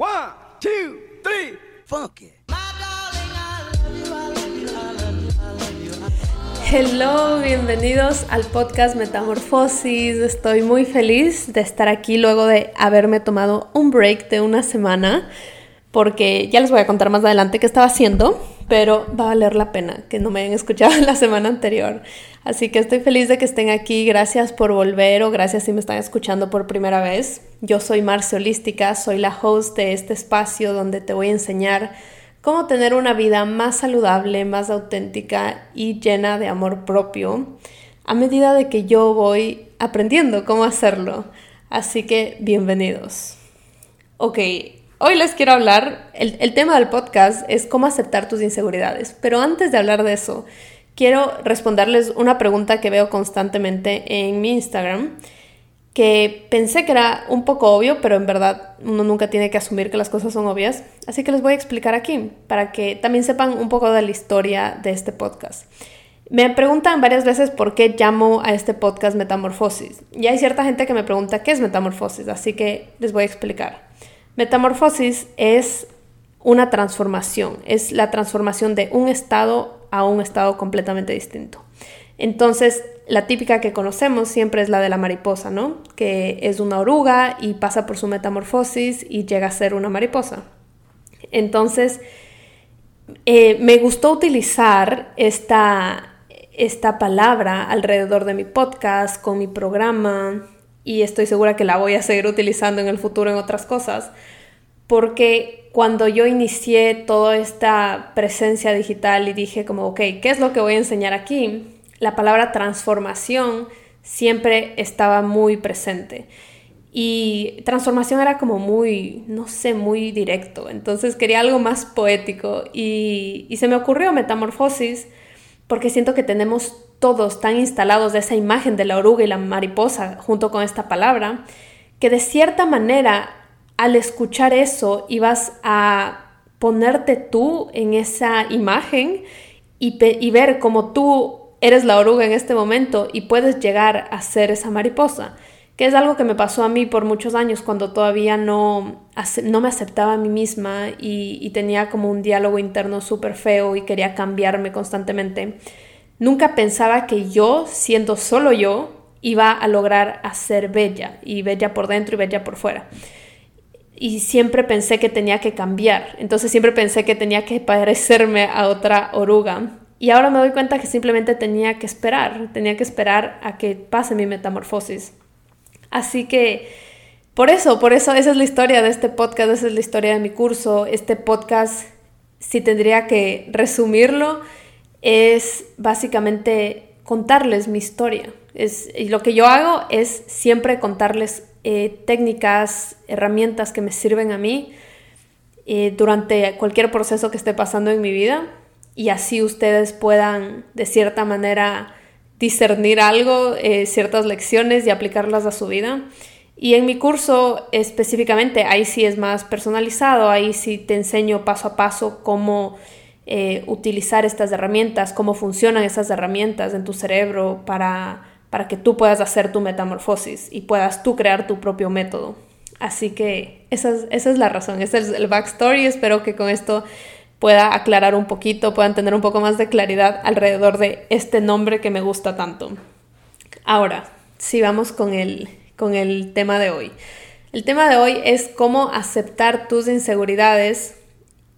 One, two, three, funky. Hello, bienvenidos al podcast Metamorfosis. Estoy muy feliz de estar aquí luego de haberme tomado un break de una semana porque ya les voy a contar más adelante qué estaba haciendo, pero va a valer la pena que no me hayan escuchado la semana anterior. Así que estoy feliz de que estén aquí. Gracias por volver o gracias si me están escuchando por primera vez. Yo soy Marcia Holística, soy la host de este espacio donde te voy a enseñar cómo tener una vida más saludable, más auténtica y llena de amor propio a medida de que yo voy aprendiendo cómo hacerlo. Así que bienvenidos. Ok, Hoy les quiero hablar, el, tema del podcast es cómo aceptar tus inseguridades, pero antes de hablar de eso, quiero responderles una pregunta que veo constantemente en mi Instagram, que pensé que era un poco obvio, pero en verdad uno nunca tiene que asumir que las cosas son obvias, así que les voy a explicar aquí, para que también sepan un poco de la historia de este podcast. Me preguntan varias veces por qué llamo a este podcast Metamorfosis, y hay cierta gente que me pregunta qué es Metamorfosis, así que les voy a explicar. Metamorfosis es una transformación, es la transformación de un estado a un estado completamente distinto. Entonces, la típica que conocemos siempre es la de la mariposa, ¿no? Que es una oruga y pasa por su metamorfosis y llega a ser una mariposa. Entonces, eh, me gustó utilizar esta, esta palabra alrededor de mi podcast, con mi programa, y estoy segura que la voy a seguir utilizando en el futuro en otras cosas, porque cuando yo inicié toda esta presencia digital y dije como, ok, ¿qué es lo que voy a enseñar aquí? La palabra transformación siempre estaba muy presente. Y transformación era como muy, no sé, muy directo. Entonces quería algo más poético. Y, y se me ocurrió metamorfosis porque siento que tenemos todos tan instalados de esa imagen de la oruga y la mariposa junto con esta palabra, que de cierta manera al escuchar eso ibas a ponerte tú en esa imagen y, y ver cómo tú eres la oruga en este momento y puedes llegar a ser esa mariposa que es algo que me pasó a mí por muchos años cuando todavía no, no me aceptaba a mí misma y, tenía como un diálogo interno súper feo y quería cambiarme constantemente. Nunca pensaba que yo, siendo solo yo, iba a lograr hacer bella y bella por dentro y bella por fuera. Y siempre pensé que tenía que cambiar, entonces siempre pensé que tenía que parecerme a otra oruga. Y ahora me doy cuenta que simplemente tenía que esperar, tenía que esperar a que pase mi metamorfosis. Así que por eso, por eso esa es la historia de este podcast, esa es la historia de mi curso. Este podcast, si tendría que resumirlo, es básicamente contarles mi historia. Es, y lo que yo hago es siempre contarles eh, técnicas, herramientas que me sirven a mí eh, durante cualquier proceso que esté pasando en mi vida y así ustedes puedan de cierta manera discernir algo, eh, ciertas lecciones y aplicarlas a su vida. Y en mi curso específicamente, ahí sí es más personalizado, ahí sí te enseño paso a paso cómo eh, utilizar estas herramientas, cómo funcionan esas herramientas en tu cerebro para, para que tú puedas hacer tu metamorfosis y puedas tú crear tu propio método. Así que esa es, esa es la razón, ese es el backstory. Espero que con esto pueda aclarar un poquito, puedan tener un poco más de claridad alrededor de este nombre que me gusta tanto. Ahora, si vamos con el, con el tema de hoy. El tema de hoy es cómo aceptar tus inseguridades.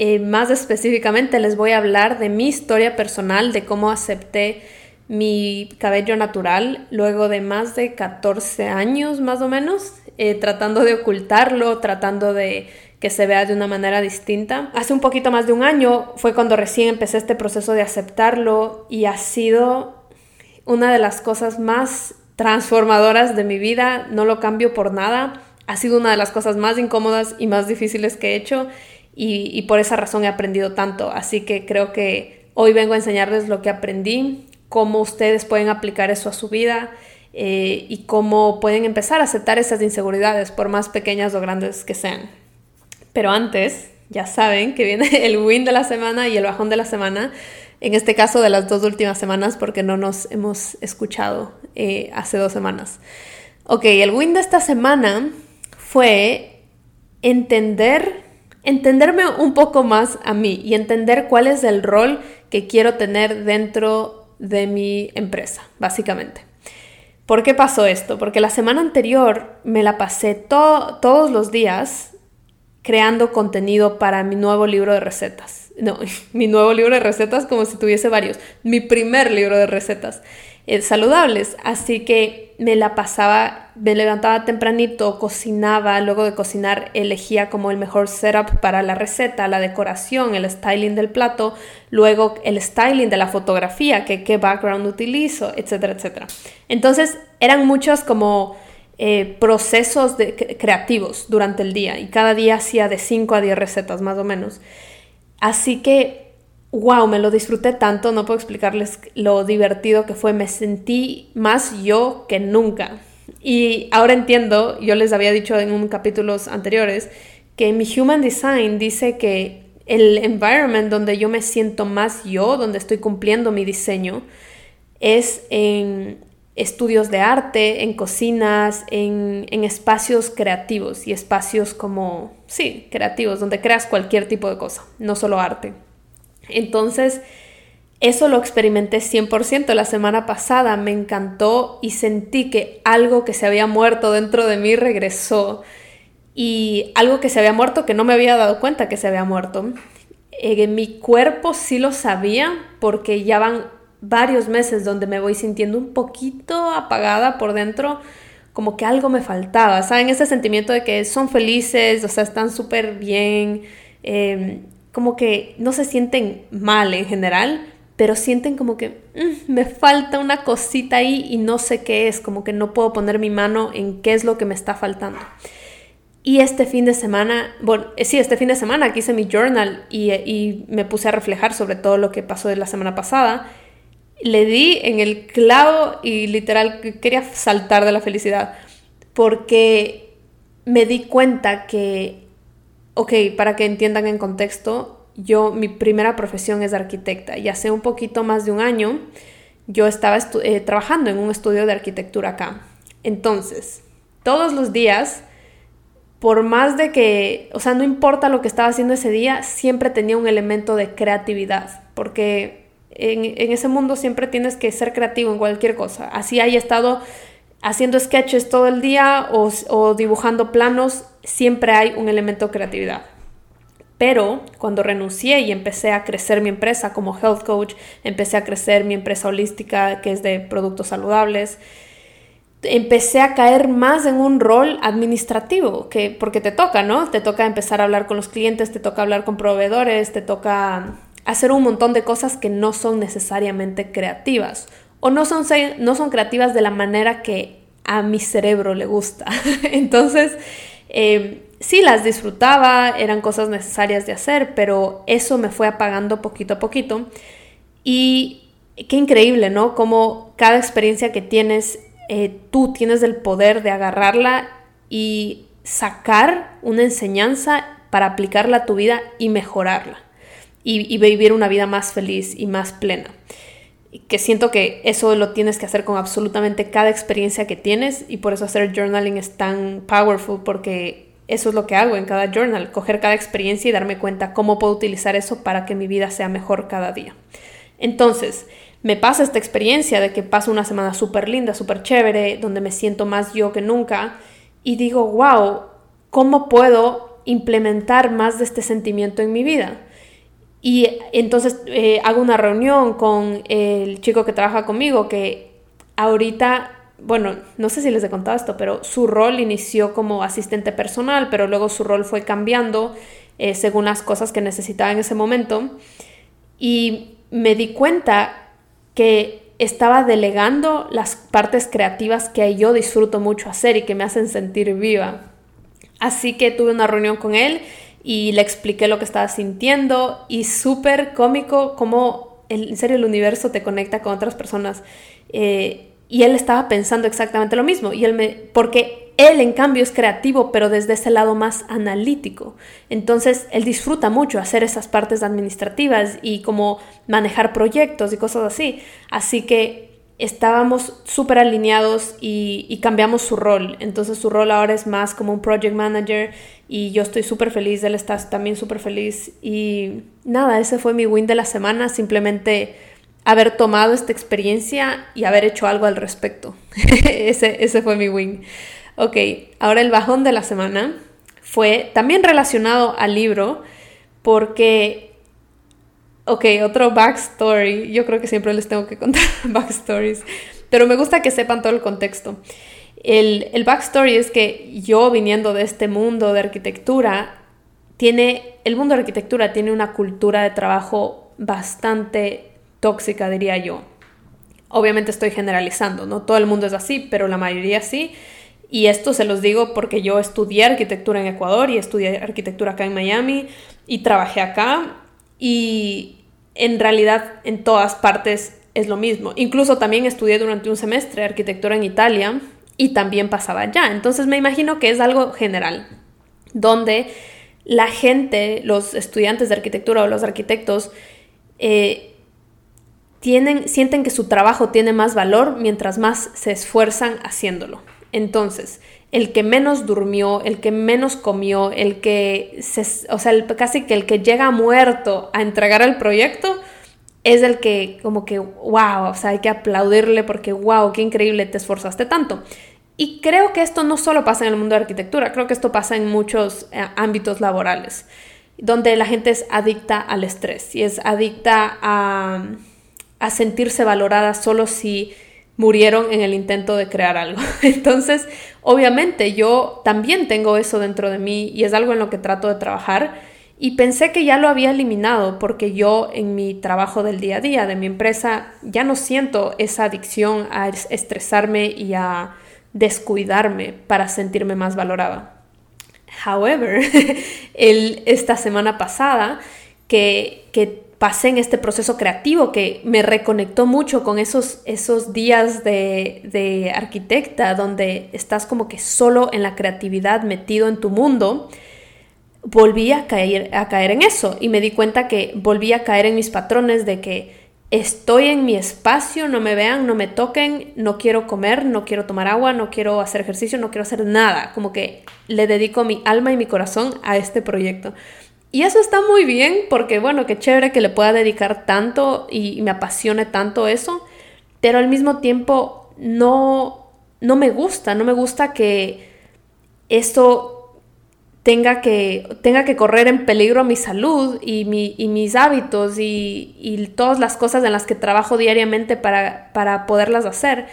Eh, más específicamente les voy a hablar de mi historia personal, de cómo acepté mi cabello natural luego de más de 14 años más o menos, eh, tratando de ocultarlo, tratando de que se vea de una manera distinta. Hace un poquito más de un año fue cuando recién empecé este proceso de aceptarlo y ha sido una de las cosas más transformadoras de mi vida, no lo cambio por nada, ha sido una de las cosas más incómodas y más difíciles que he hecho y, por esa razón he aprendido tanto, así que creo que hoy vengo a enseñarles lo que aprendí, cómo ustedes pueden aplicar eso a su vida eh, y cómo pueden empezar a aceptar esas inseguridades, por más pequeñas o grandes que sean. Pero antes, ya saben que viene el win de la semana y el bajón de la semana. En este caso de las dos últimas semanas porque no nos hemos escuchado eh, hace dos semanas. Ok, el win de esta semana fue entender entenderme un poco más a mí y entender cuál es el rol que quiero tener dentro de mi empresa, básicamente. ¿Por qué pasó esto? Porque la semana anterior me la pasé todos los días creando contenido para mi nuevo libro de recetas. No, mi nuevo libro de recetas como si tuviese varios. Mi primer libro de recetas. Eh, saludables. Así que me la pasaba, me levantaba tempranito, cocinaba, luego de cocinar elegía como el mejor setup para la receta, la decoración, el styling del plato, luego el styling de la fotografía, que qué background utilizo, etcétera, etcétera. Entonces eran muchos como eh, procesos creativos durante el día y cada día hacía de 5 a 10 recetas más o menos. Así que wow, me lo disfruté tanto, no puedo explicarles lo divertido que fue, me sentí más yo que nunca. Y ahora entiendo, yo les había dicho en un capítulos anteriores, que mi Human Design dice que el environment donde yo me siento más yo, donde estoy cumpliendo mi diseño, es en estudios de arte, en cocinas, en, en, espacios creativos y espacios como, sí, creativos, donde creas cualquier tipo de cosa, no solo arte. Entonces, eso lo experimenté 100% la semana pasada, me encantó y sentí que algo que se había muerto dentro de mí regresó y algo que se había muerto que no me había dado cuenta que se había muerto. Eh, mi cuerpo sí lo sabía porque ya van varios meses donde me voy sintiendo un poquito apagada por dentro, como que algo me faltaba, ¿saben? Ese sentimiento de que son felices, o sea, están súper bien, eh, como que no se sienten mal en general, pero sienten como que mm, me falta una cosita ahí y no sé qué es, como que no puedo poner mi mano en qué es lo que me está faltando. Y este fin de semana, bueno, eh, sí, este fin de semana aquí hice mi journal y, y me puse a reflejar sobre todo lo que pasó de la semana pasada. Le di en el clavo y literal quería saltar de la felicidad porque me di cuenta que ok, para que entiendan en contexto, yo, mi primera profesión es arquitecta y hace un poquito más de un año yo estaba eh, trabajando en un estudio de arquitectura acá. Entonces, todos los días, por más de que, o sea, no importa lo que estaba haciendo ese día, siempre tenía un elemento de creatividad, porque en, ese mundo siempre tienes que ser creativo en cualquier cosa. Así haya estado haciendo sketches todo el día o, dibujando planos, siempre hay un elemento de creatividad. Pero cuando renuncié y empecé a crecer mi empresa como health coach, empecé a crecer mi empresa holística que es de productos saludables, empecé a caer más en un rol administrativo, que, porque te toca, ¿no? Te toca empezar a hablar con los clientes, te toca hablar con proveedores, te toca hacer un montón de cosas que no son necesariamente creativas o no son, no son creativas de la manera que a mi cerebro le gusta. Entonces, eh, sí las disfrutaba, eran cosas necesarias de hacer, pero eso me fue apagando poquito a poquito. Y qué increíble, ¿no? Como cada experiencia que tienes, eh, tú tienes el poder de agarrarla y sacar una enseñanza para aplicarla a tu vida y mejorarla. y vivir una vida más feliz y más plena que siento que eso lo tienes que hacer con absolutamente cada experiencia que tienes y por eso hacer journaling es tan powerful porque eso es lo que hago en cada journal, coger cada experiencia y darme cuenta cómo puedo utilizar eso para que mi vida sea mejor cada día. Entonces, me pasa esta experiencia de que paso una semana súper linda, súper chévere, donde me siento más yo que nunca y digo, wow, ¿cómo puedo implementar más de este sentimiento en mi vida? Y entonces eh, hago una reunión con el chico que trabaja conmigo, que ahorita, bueno, no sé si les he contado esto, pero su rol inició como asistente personal, pero luego su rol fue cambiando eh, según las cosas que necesitaba en ese momento. Y me di cuenta que estaba delegando las partes creativas que yo disfruto mucho hacer y que me hacen sentir viva. Así que tuve una reunión con él y le expliqué lo que estaba sintiendo y súper cómico como en serio el universo te conecta con otras personas. Eh, y él estaba pensando exactamente lo mismo. Y él me, porque él en cambio es creativo, pero desde ese lado más analítico. Entonces él disfruta mucho hacer esas partes administrativas y como manejar proyectos y cosas así. Así que estábamos súper alineados y, cambiamos su rol. Entonces su rol ahora es más como un project manager y yo estoy súper feliz, él está también súper feliz. Y nada, ese fue mi win de la semana, simplemente haber tomado esta experiencia y haber hecho algo al respecto. ese, ese fue mi win. Ok, ahora el bajón de la semana fue también relacionado al libro porque Ok, otro backstory. Yo creo que siempre les tengo que contar backstories. Pero me gusta que sepan todo el contexto. El, el backstory es que yo viniendo de este mundo de arquitectura, tiene, el mundo de arquitectura tiene una cultura de trabajo bastante tóxica, diría yo. Obviamente estoy generalizando, no todo el mundo es así, pero la mayoría sí. Y esto se los digo porque yo estudié arquitectura en Ecuador y estudié arquitectura acá en Miami y trabajé acá y en realidad en todas partes es lo mismo. Incluso también estudié durante un semestre arquitectura en Italia y también pasaba allá. Entonces me imagino que es algo general, donde la gente, los estudiantes de arquitectura o los arquitectos, eh, tienen, sienten que su trabajo tiene más valor mientras más se esfuerzan haciéndolo. Entonces, el que menos durmió, el que menos comió, el que, se, o sea, casi que el que llega muerto a entregar el proyecto, es el que como que, wow, o sea, hay que aplaudirle porque, wow, qué increíble, te esforzaste tanto. Y creo que esto no solo pasa en el mundo de arquitectura, creo que esto pasa en muchos eh, ámbitos laborales, donde la gente es adicta al estrés y es adicta a, a sentirse valorada solo si murieron en el intento de crear algo. Entonces, obviamente yo también tengo eso dentro de mí y es algo en lo que trato de trabajar y pensé que ya lo había eliminado porque yo en mi trabajo del día a día de mi empresa ya no siento esa adicción a estresarme y a descuidarme para sentirme más valorada. However, esta semana pasada que, que pasé en este proceso creativo que me reconectó mucho con esos, esos días de, de, arquitecta donde estás como que solo en la creatividad metido en tu mundo, volví a caer, a caer en eso y me di cuenta que volví a caer en mis patrones de que estoy en mi espacio, no me vean, no me toquen, no quiero comer, no quiero tomar agua, no quiero hacer ejercicio, no quiero hacer nada, como que le dedico mi alma y mi corazón a este proyecto. Y eso está muy bien porque, bueno, qué chévere que le pueda dedicar tanto y, me apasione tanto eso, pero al mismo tiempo no, no me gusta, no me gusta que esto tenga que, tenga que correr en peligro mi salud y, mi, y mis hábitos y, y, todas las cosas en las que trabajo diariamente para, para poderlas hacer,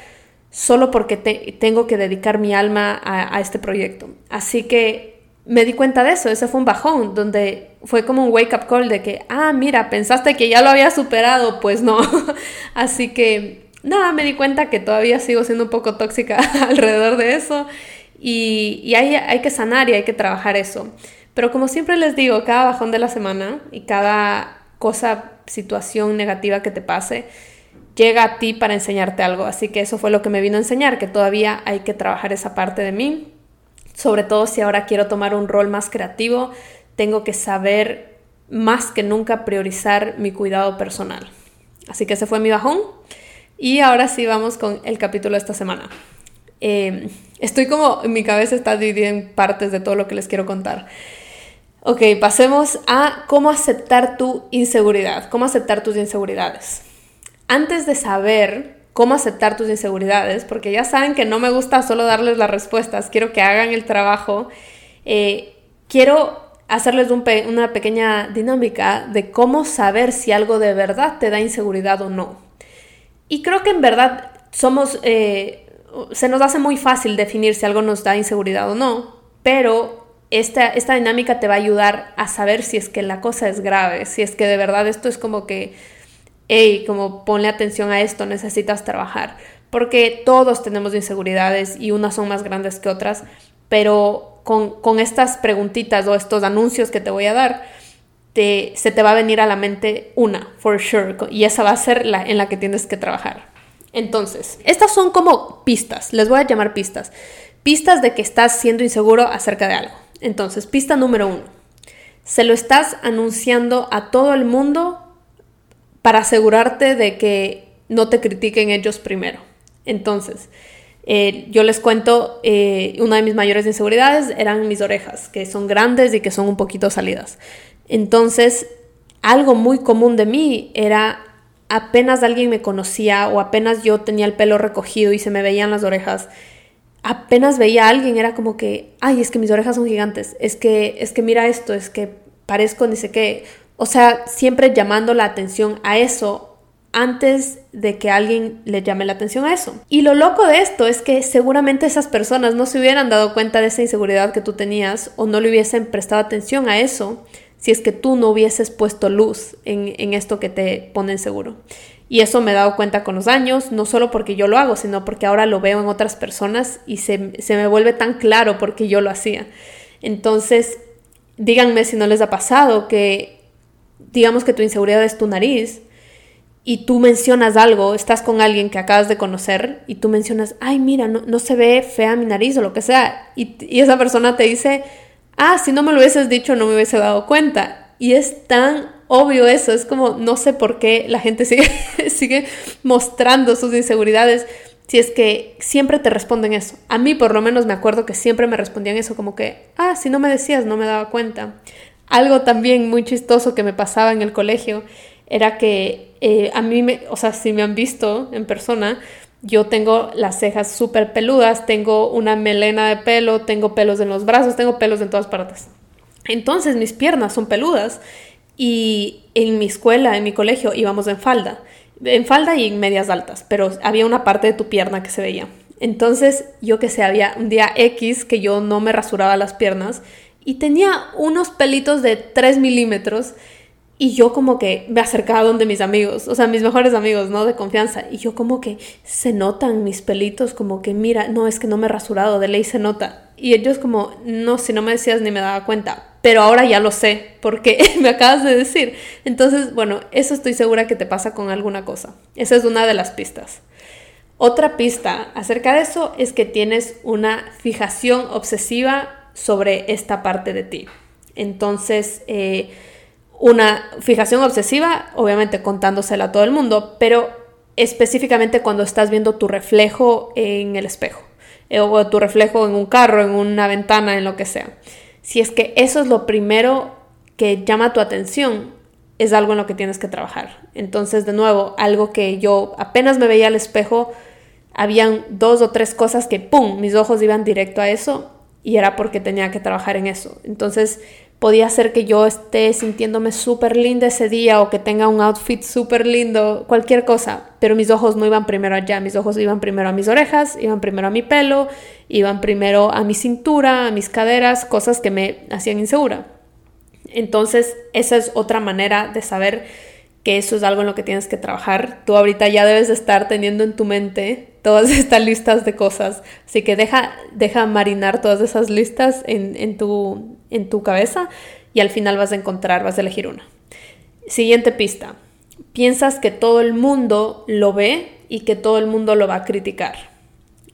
solo porque tengo que dedicar mi alma a, a este proyecto. Así que me di cuenta de eso, ese fue un bajón, donde fue como un wake up call de que, ah, mira, pensaste que ya lo había superado, pues no. Así que, nada, me di cuenta que todavía sigo siendo un poco tóxica alrededor de eso y, hay, hay que sanar y hay que trabajar eso. Pero como siempre les digo, cada bajón de la semana y cada cosa, situación negativa que te pase, llega a ti para enseñarte algo. Así que eso fue lo que me vino a enseñar, que todavía hay que trabajar esa parte de mí sobre todo si ahora quiero tomar un rol más creativo, tengo que saber más que nunca priorizar mi cuidado personal. Así que ese fue mi bajón. Y ahora sí vamos con el capítulo de esta semana. Em, estoy como, mi cabeza está dividida en partes de todo lo que les quiero contar. Ok, pasemos a cómo aceptar tu inseguridad, cómo aceptar tus inseguridades. Antes de saber cómo aceptar tus inseguridades, porque ya saben que no me gusta solo darles las respuestas, quiero que hagan el trabajo. Eh, quiero hacerles una pequeña dinámica de cómo saber si algo de verdad te da inseguridad o no. Y creo que en verdad somos, eh, se nos hace muy fácil definir si algo nos da inseguridad o no, pero esta, esta dinámica te va a ayudar a saber si es que la cosa es grave, si es que de verdad esto es como que hey, como ponle atención a esto, necesitas trabajar. Porque todos tenemos inseguridades y unas son más grandes que otras, pero con, estas preguntitas o estos anuncios que te voy a dar, te, se te va a venir a la mente una, for sure, y esa va a ser la en la que tienes que trabajar. Entonces, estas son como pistas, les voy a llamar pistas. Pistas de que estás siendo inseguro acerca de algo. Entonces, pista número uno. Se lo estás anunciando a todo el mundo para asegurarte de que no te critiquen ellos primero. Entonces, eh, yo les cuento, eh, una de mis mayores inseguridades eran mis orejas, que son grandes y que son un poquito salidas. Entonces, algo muy común de mí era apenas alguien me conocía o apenas yo tenía el pelo recogido y se me veían las orejas, apenas veía a alguien era como que, ay, es que mis orejas son gigantes, es que, es que mira esto, es que parezco ni sé qué. O sea, siempre llamando la atención a eso antes de que alguien le llame la atención a eso. Y lo loco de esto es que seguramente esas personas no se hubieran dado cuenta de esa inseguridad que tú tenías o no le hubiesen prestado atención a eso si es que tú no hubieses puesto luz en, esto que te pone seguro. Y eso me he dado cuenta con los años, no solo porque yo lo hago, sino porque ahora lo veo en otras personas y se, se me vuelve tan claro porque yo lo hacía. Entonces, díganme si no les ha pasado que, digamos que tu inseguridad es tu nariz, y tú mencionas algo, estás con alguien que acabas de conocer y tú mencionas, ay, mira, no, no se ve fea mi nariz o lo que sea, y, y, esa persona te dice, ah, si no me lo hubieses dicho no me hubiese dado cuenta. Y es tan obvio eso, es como, no sé por qué la gente sigue, sigue mostrando sus inseguridades. Si es que siempre te responden eso. A mí por lo menos me acuerdo que siempre me respondían eso como que, ah, si no me decías no me daba cuenta. Algo también muy chistoso que me pasaba en el colegio era que eh, a mí, me, o sea, si me han visto en persona, yo tengo las cejas súper peludas, tengo una melena de pelo, tengo pelos en los brazos, tengo pelos en todas partes. Entonces mis piernas son peludas y en mi escuela, en mi colegio, íbamos en falda, en falda y en medias altas, pero había una parte de tu pierna que se veía. Entonces yo que sé, había un día X que yo no me rasuraba las piernas y tenía unos pelitos de 3 milímetros y yo como que me acercaba donde mis amigos, o sea, mis mejores amigos, ¿no? De confianza. Y yo como que se notan mis pelitos, como que mira, no, es que no me he rasurado, de ley se nota. Y ellos como, no, si no me decías ni me daba cuenta. Pero ahora ya lo sé, porque me acabas de decir. Entonces, bueno, eso estoy segura que te pasa con alguna cosa. Esa es una de las pistas. Otra pista acerca de eso es que tienes una fijación obsesiva sobre esta parte de ti. Entonces, eh, una fijación obsesiva, obviamente contándosela a todo el mundo, pero específicamente cuando estás viendo tu reflejo en el espejo eh, o tu reflejo en un carro, en una ventana, en lo que sea. Si es que eso es lo primero que llama tu atención, es algo en lo que tienes que trabajar. Entonces, de nuevo, algo que yo apenas me veía al espejo, habían dos o tres cosas que, ¡pum!, mis ojos iban directo a eso y era porque tenía que trabajar en eso. Entonces, podía ser que yo esté sintiéndome súper linda ese día o que tenga un outfit súper lindo, cualquier cosa, pero mis ojos no iban primero allá, mis ojos iban primero a mis orejas, iban primero a mi pelo, iban primero a mi cintura, a mis caderas, cosas que me hacían insegura. Entonces, esa es otra manera de saber que eso es algo en lo que tienes que trabajar. Tú ahorita ya debes estar teniendo en tu mente todas estas listas de cosas. Así que deja, deja marinar todas esas listas en, en, tu, en tu cabeza y al final vas a encontrar, vas a elegir una. Siguiente pista. Piensas que todo el mundo lo ve y que todo el mundo lo va a criticar.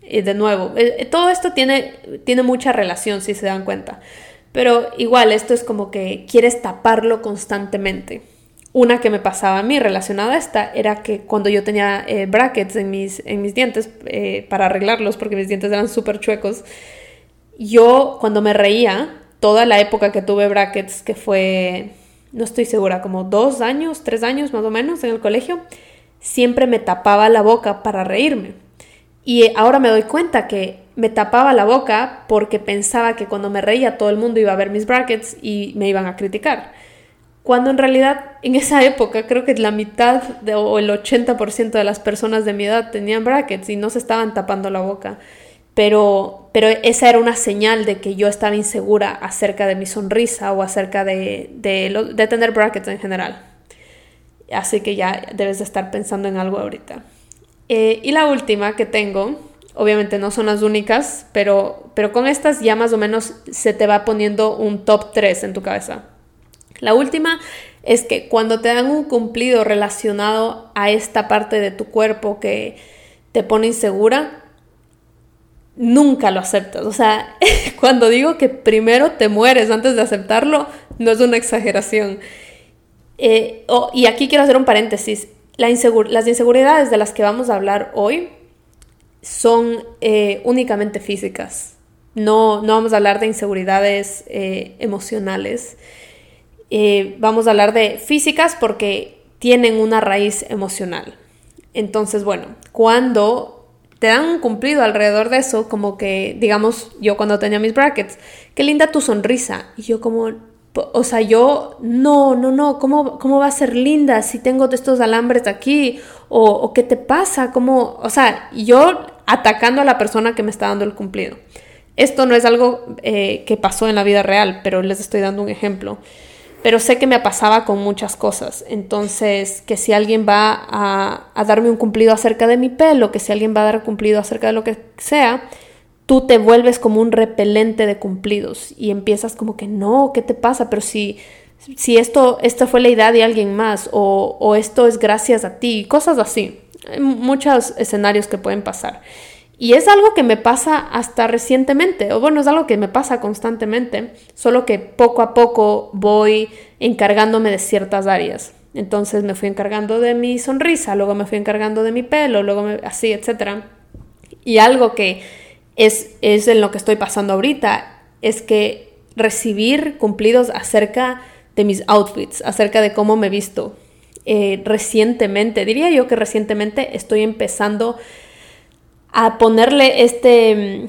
Y de nuevo, eh, eh, todo esto tiene, tiene mucha relación si se dan cuenta. Pero igual esto es como que quieres taparlo constantemente. Una que me pasaba a mí relacionada a esta era que cuando yo tenía eh, brackets en mis, en mis dientes eh, para arreglarlos porque mis dientes eran súper chuecos, yo cuando me reía, toda la época que tuve brackets, que fue, no estoy segura, como dos años, tres años más o menos en el colegio, siempre me tapaba la boca para reírme. Y ahora me doy cuenta que me tapaba la boca porque pensaba que cuando me reía todo el mundo iba a ver mis brackets y me iban a criticar cuando en realidad en esa época creo que la mitad o el 80% de las personas de mi edad tenían brackets y no se estaban tapando la boca. Pero, pero esa era una señal de que yo estaba insegura acerca de mi sonrisa o acerca de, de, tener brackets en general. Así que ya debes de estar pensando en algo ahorita. Eh, y la última que tengo, obviamente no son las únicas, pero, pero con estas ya más o menos se te va poniendo un top 3 en tu cabeza. La última es que cuando te dan un cumplido relacionado a esta parte de tu cuerpo que te pone insegura, nunca lo aceptas. O sea, cuando digo que primero te mueres antes de aceptarlo, no es una exageración. Eh, y aquí quiero hacer un paréntesis. las inseguridades de las que vamos a hablar hoy son eh, únicamente físicas. No, no vamos a hablar de inseguridades eh, emocionales. Vamos a hablar de físicas porque tienen una raíz emocional. Entonces, bueno, cuando te dan un cumplido alrededor de eso, como que, digamos, yo cuando tenía mis brackets, qué linda tu sonrisa. Y yo como, o sea, yo, no, no, no, ¿cómo, cómo va a ser linda si tengo estos alambres aquí? O, o, qué te pasa? ¿Cómo? O sea, yo atacando a la persona que me está dando el cumplido. Esto no es algo eh, que pasó en la vida real, pero les estoy dando un ejemplo. Pero sé que me pasaba con muchas cosas. Entonces, que si alguien va a, a darme un cumplido acerca de mi pelo, que si alguien va a dar un cumplido acerca de lo que sea, tú te vuelves como un repelente de cumplidos y empiezas como que no, ¿qué te pasa? Pero si, si esto, esta fue la idea de alguien más o, o esto es gracias a ti, cosas así. Hay muchos escenarios que pueden pasar. Y es algo que me pasa hasta recientemente, o bueno, es algo que me pasa constantemente, solo que poco a poco voy encargándome de ciertas áreas. Entonces me fui encargando de mi sonrisa, luego me fui encargando de mi pelo, luego me, así, etc. Y algo que es, es en lo que estoy pasando ahorita, es que recibir cumplidos acerca de mis outfits, acerca de cómo me visto. Eh, recientemente, diría yo que recientemente estoy empezando a ponerle este,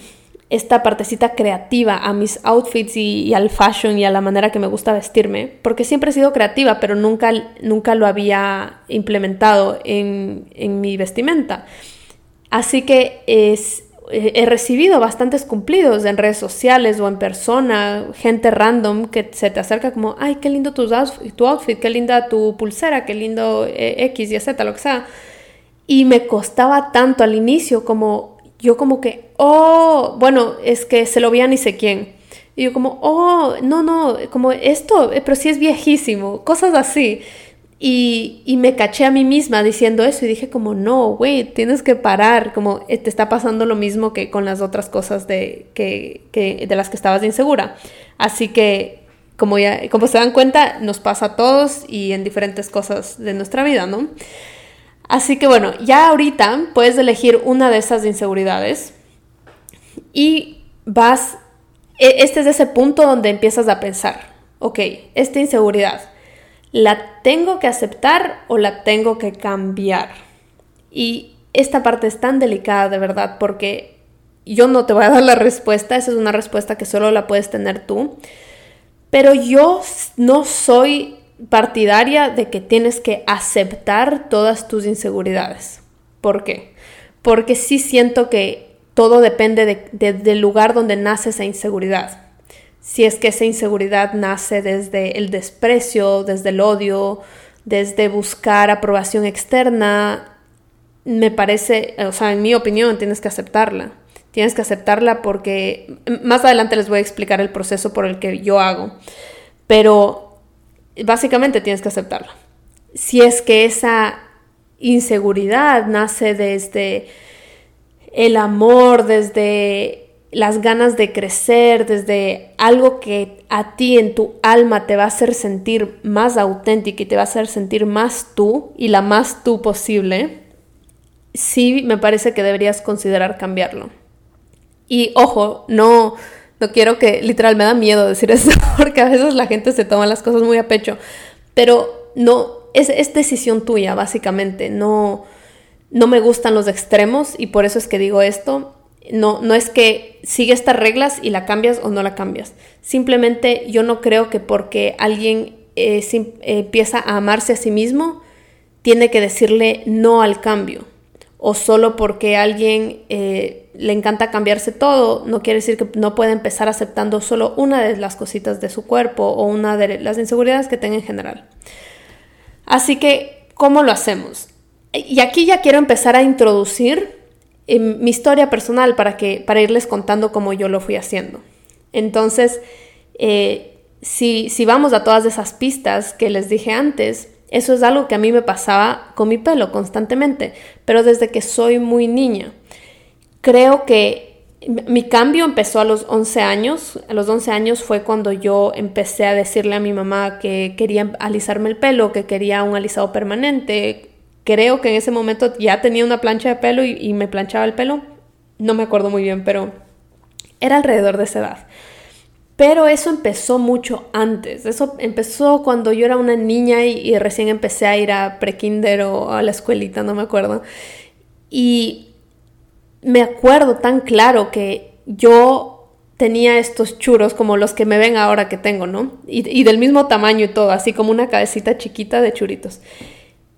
esta partecita creativa a mis outfits y, al fashion y a la manera que me gusta vestirme, porque siempre he sido creativa, pero nunca, nunca lo había implementado en, en mi vestimenta. Así que es, he recibido bastantes cumplidos en redes sociales o en persona, gente random que se te acerca como, ay, qué lindo tu outfit, qué linda tu pulsera, qué lindo eh, X y Z, lo que sea. Y me costaba tanto al inicio como, yo como que, oh, bueno, es que se lo vi a ni sé quién. Y yo como, oh, no, no, como esto, eh, pero sí es viejísimo, cosas así. Y, me caché a mí misma diciendo eso y dije como, no, güey, tienes que parar, como eh, te está pasando lo mismo que con las otras cosas de, que, de las que estabas insegura. Así que, como, ya, como se dan cuenta, nos pasa a todos y en diferentes cosas de nuestra vida, ¿no? Así que bueno, ya ahorita puedes elegir una de esas inseguridades y vas, e, este es ese punto donde empiezas a pensar, ok, esta inseguridad ¿La tengo que aceptar o la tengo que cambiar? Y esta parte es tan delicada de verdad porque yo no te voy a dar la respuesta, esa es una respuesta que solo la puedes tener tú, pero yo no soy partidaria de que tienes que aceptar todas tus inseguridades. ¿Por qué? Porque sí siento que todo depende del lugar donde nace esa inseguridad si es que esa inseguridad nace desde el desprecio, desde el odio, desde buscar aprobación externa, me parece, o sea, en mi opinión, tienes que aceptarla. Tienes que aceptarla porque más adelante les voy a explicar el proceso por el que yo hago. Pero básicamente tienes que aceptarla. Si es que esa inseguridad nace desde el amor, desde las ganas de crecer, desde algo que a ti en tu alma te va a hacer sentir más auténtico y te va a hacer sentir más tú y la más tú posible, sí me parece que deberías considerar cambiarlo. Y ojo, no, no quiero que, literal, me da miedo decir eso, porque a veces la gente se toma las cosas muy a pecho, pero no, es, es decisión tuya, básicamente, no, no me gustan los extremos y por eso es que digo esto no, no es que sigue estas reglas y la cambias o no la cambias. Simplemente yo no creo que porque alguien eh, empieza a amarse a sí mismo, tiene que decirle no al cambio. O solo porque a alguien eh, le encanta cambiarse todo, no quiere decir que no pueda empezar aceptando solo una de las cositas de su cuerpo o una de las inseguridades que tenga en general. Así que, ¿cómo lo hacemos? Y aquí ya quiero empezar a introducir mi historia personal para, que, para irles contando cómo yo lo fui haciendo. Entonces, eh, si, si vamos a todas esas pistas que les dije antes, eso es algo que a mí me pasaba con mi pelo constantemente, pero desde que soy muy niña. Creo que mi cambio empezó a los 11 años. A los 11 años fue cuando yo empecé a decirle a mi mamá que quería alisarme el pelo, que quería un alisado permanente, creo que en ese momento ya tenía una plancha de pelo y, y me planchaba el pelo. No me acuerdo muy bien, pero era alrededor de esa edad. Pero eso empezó mucho antes. Eso empezó cuando yo era una niña y, recién empecé a ir a prekinder o a la escuelita, no me acuerdo. Y me acuerdo tan claro que yo tenía estos churros como los que me ven ahora que tengo, ¿no? Y, y del mismo tamaño y todo, así como una cabecita chiquita de churitos.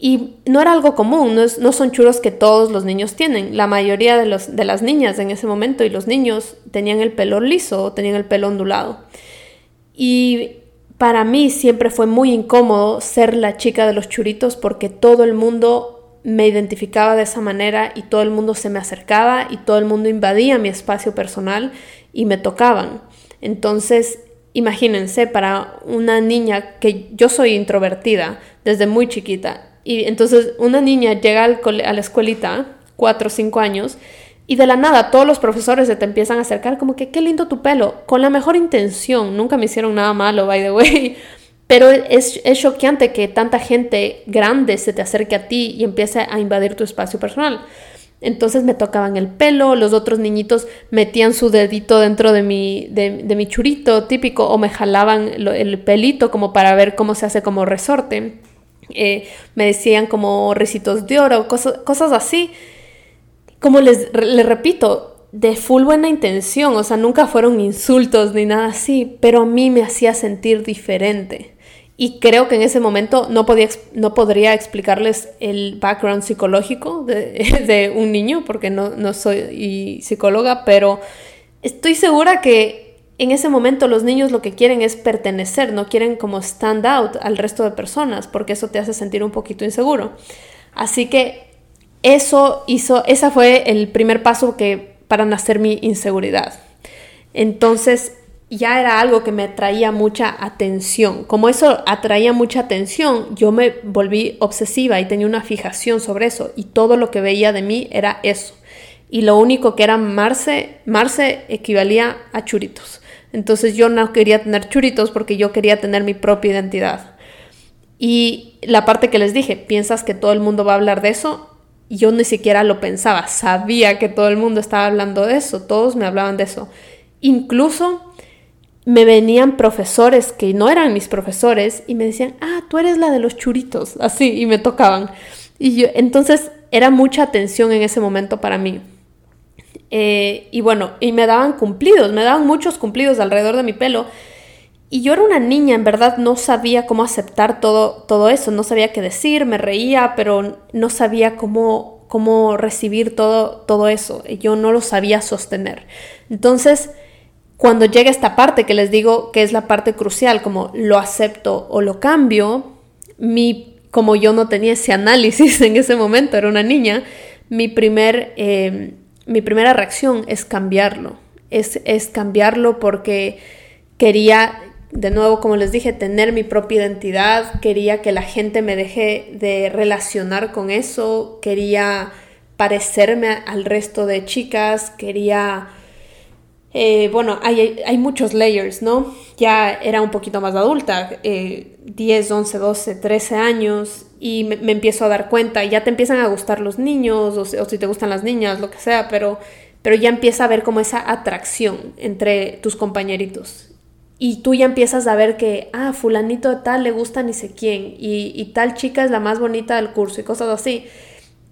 Y no era algo común, no, son churros que todos los niños tienen. La mayoría de, los, de las niñas en ese momento y los niños tenían el pelo liso o tenían el pelo ondulado. Y para mí siempre fue muy incómodo ser la chica de los churitos porque todo el mundo me identificaba de esa manera y todo el mundo se me acercaba y todo el mundo invadía mi espacio personal y me tocaban. Entonces, imagínense, para una niña que yo soy introvertida desde muy chiquita y entonces una niña llega al a la escuelita, cuatro o cinco años, y de la nada todos los profesores se te empiezan a acercar como que qué lindo tu pelo, con la mejor intención, nunca me hicieron nada malo, by the way. Pero es, es que tanta gente grande se te acerque a ti y empiece a invadir tu espacio personal. Entonces me tocaban el pelo, los otros niñitos metían su dedito dentro de mi, de mi churito típico o me jalaban el pelito como para ver cómo se hace como resorte. Eh, me decían como recitos de oro, cosas, cosas así. Como les, les repito, de full buena intención, o sea, nunca fueron insultos ni nada así, pero a mí me hacía sentir diferente. Y creo que en ese momento no, podía, no podría explicarles el background psicológico de, de un niño, porque no, no soy psicóloga, pero estoy segura que en ese momento los niños lo que quieren es pertenecer, no quieren como stand out al resto de personas, porque eso te hace sentir un poquito inseguro. Así que eso hizo, esa fue el primer paso que para nacer mi inseguridad. Entonces ya era algo que me atraía mucha atención. Como eso atraía mucha atención, yo me volví obsesiva y tenía una fijación sobre eso y todo lo que veía de mí era eso. Y lo único que era Marce, Marce equivalía a churitos. Entonces yo no quería tener churitos porque yo quería tener mi propia identidad. Y la parte que les dije, ¿piensas que todo el mundo va a hablar de eso? Yo ni siquiera lo pensaba, sabía que todo el mundo estaba hablando de eso, todos me hablaban de eso. Incluso me venían profesores que no eran mis profesores y me decían, ah, tú eres la de los churitos, así, y me tocaban. Y yo, entonces era mucha atención en ese momento para mí. Eh, y bueno, y me daban cumplidos, me daban muchos cumplidos alrededor de mi pelo. Y yo era una niña, en verdad no sabía cómo aceptar todo, todo eso, no sabía qué decir, me reía, pero no sabía cómo, cómo recibir todo, todo eso. Yo no lo sabía sostener. Entonces, cuando llega esta parte que les digo que es la parte crucial, como lo acepto o lo cambio, mi, como yo no tenía ese análisis en ese momento, era una niña, mi primer... Eh, mi primera reacción es cambiarlo. Es, es cambiarlo porque quería, de nuevo, como les dije, tener mi propia identidad, quería que la gente me deje de relacionar con eso, quería parecerme al resto de chicas, quería... Eh, bueno, hay, hay, muchos layers, ¿no? Ya era un poquito más adulta, 10, 11, 12, 13 años, y me, empiezo a dar cuenta, ya te empiezan a gustar los niños, o, si te gustan las niñas, lo que sea, pero, pero ya empieza a ver como esa atracción entre tus compañeritos. Y tú ya empiezas a ver que, ah, fulanito de tal le gusta ni sé quién, y, y tal chica es la más bonita del curso, y cosas así.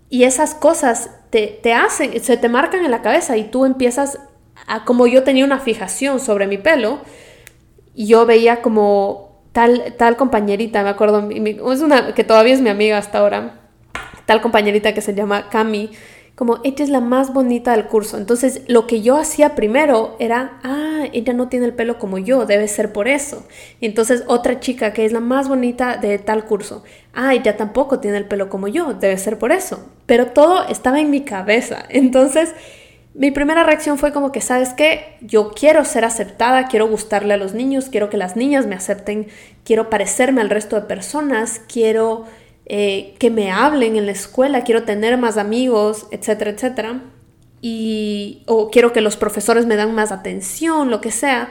Y esas cosas te, te hacen, se te marcan en la cabeza, y tú empiezas como yo tenía una fijación sobre mi pelo, yo veía como tal, compañerita, me acuerdo, es una que todavía es mi amiga hasta ahora, tal compañerita que se llama Cami, como ella es la más bonita del curso. Entonces, lo que yo hacía primero era, ah, ella no tiene el pelo como yo, debe ser por eso. Y entonces, otra chica que es la más bonita de tal curso, ah, ella tampoco tiene el pelo como yo, debe ser por eso. Pero todo estaba en mi cabeza. Entonces, mi primera reacción fue como que, ¿sabes qué? Yo quiero ser aceptada, quiero gustarle a los niños, quiero que las niñas me acepten, quiero parecerme al resto de personas, quiero eh, que me hablen en la escuela, quiero tener más amigos, etcétera, etcétera. Y, o quiero que los profesores me dan más atención, lo que sea.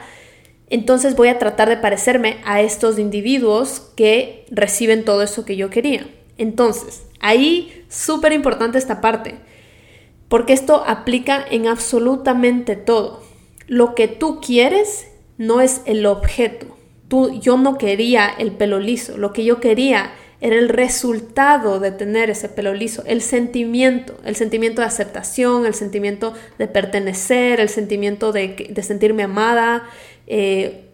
Entonces voy a tratar de parecerme a estos individuos que reciben todo eso que yo quería. Entonces, ahí súper importante esta parte, porque esto aplica en absolutamente todo. Lo que tú quieres no es el objeto. Tú, yo no quería el pelo liso, lo que yo quería era el resultado de tener ese pelo liso, el sentimiento, el sentimiento de aceptación, el sentimiento de pertenecer, el sentimiento de, sentirme amada. Eh,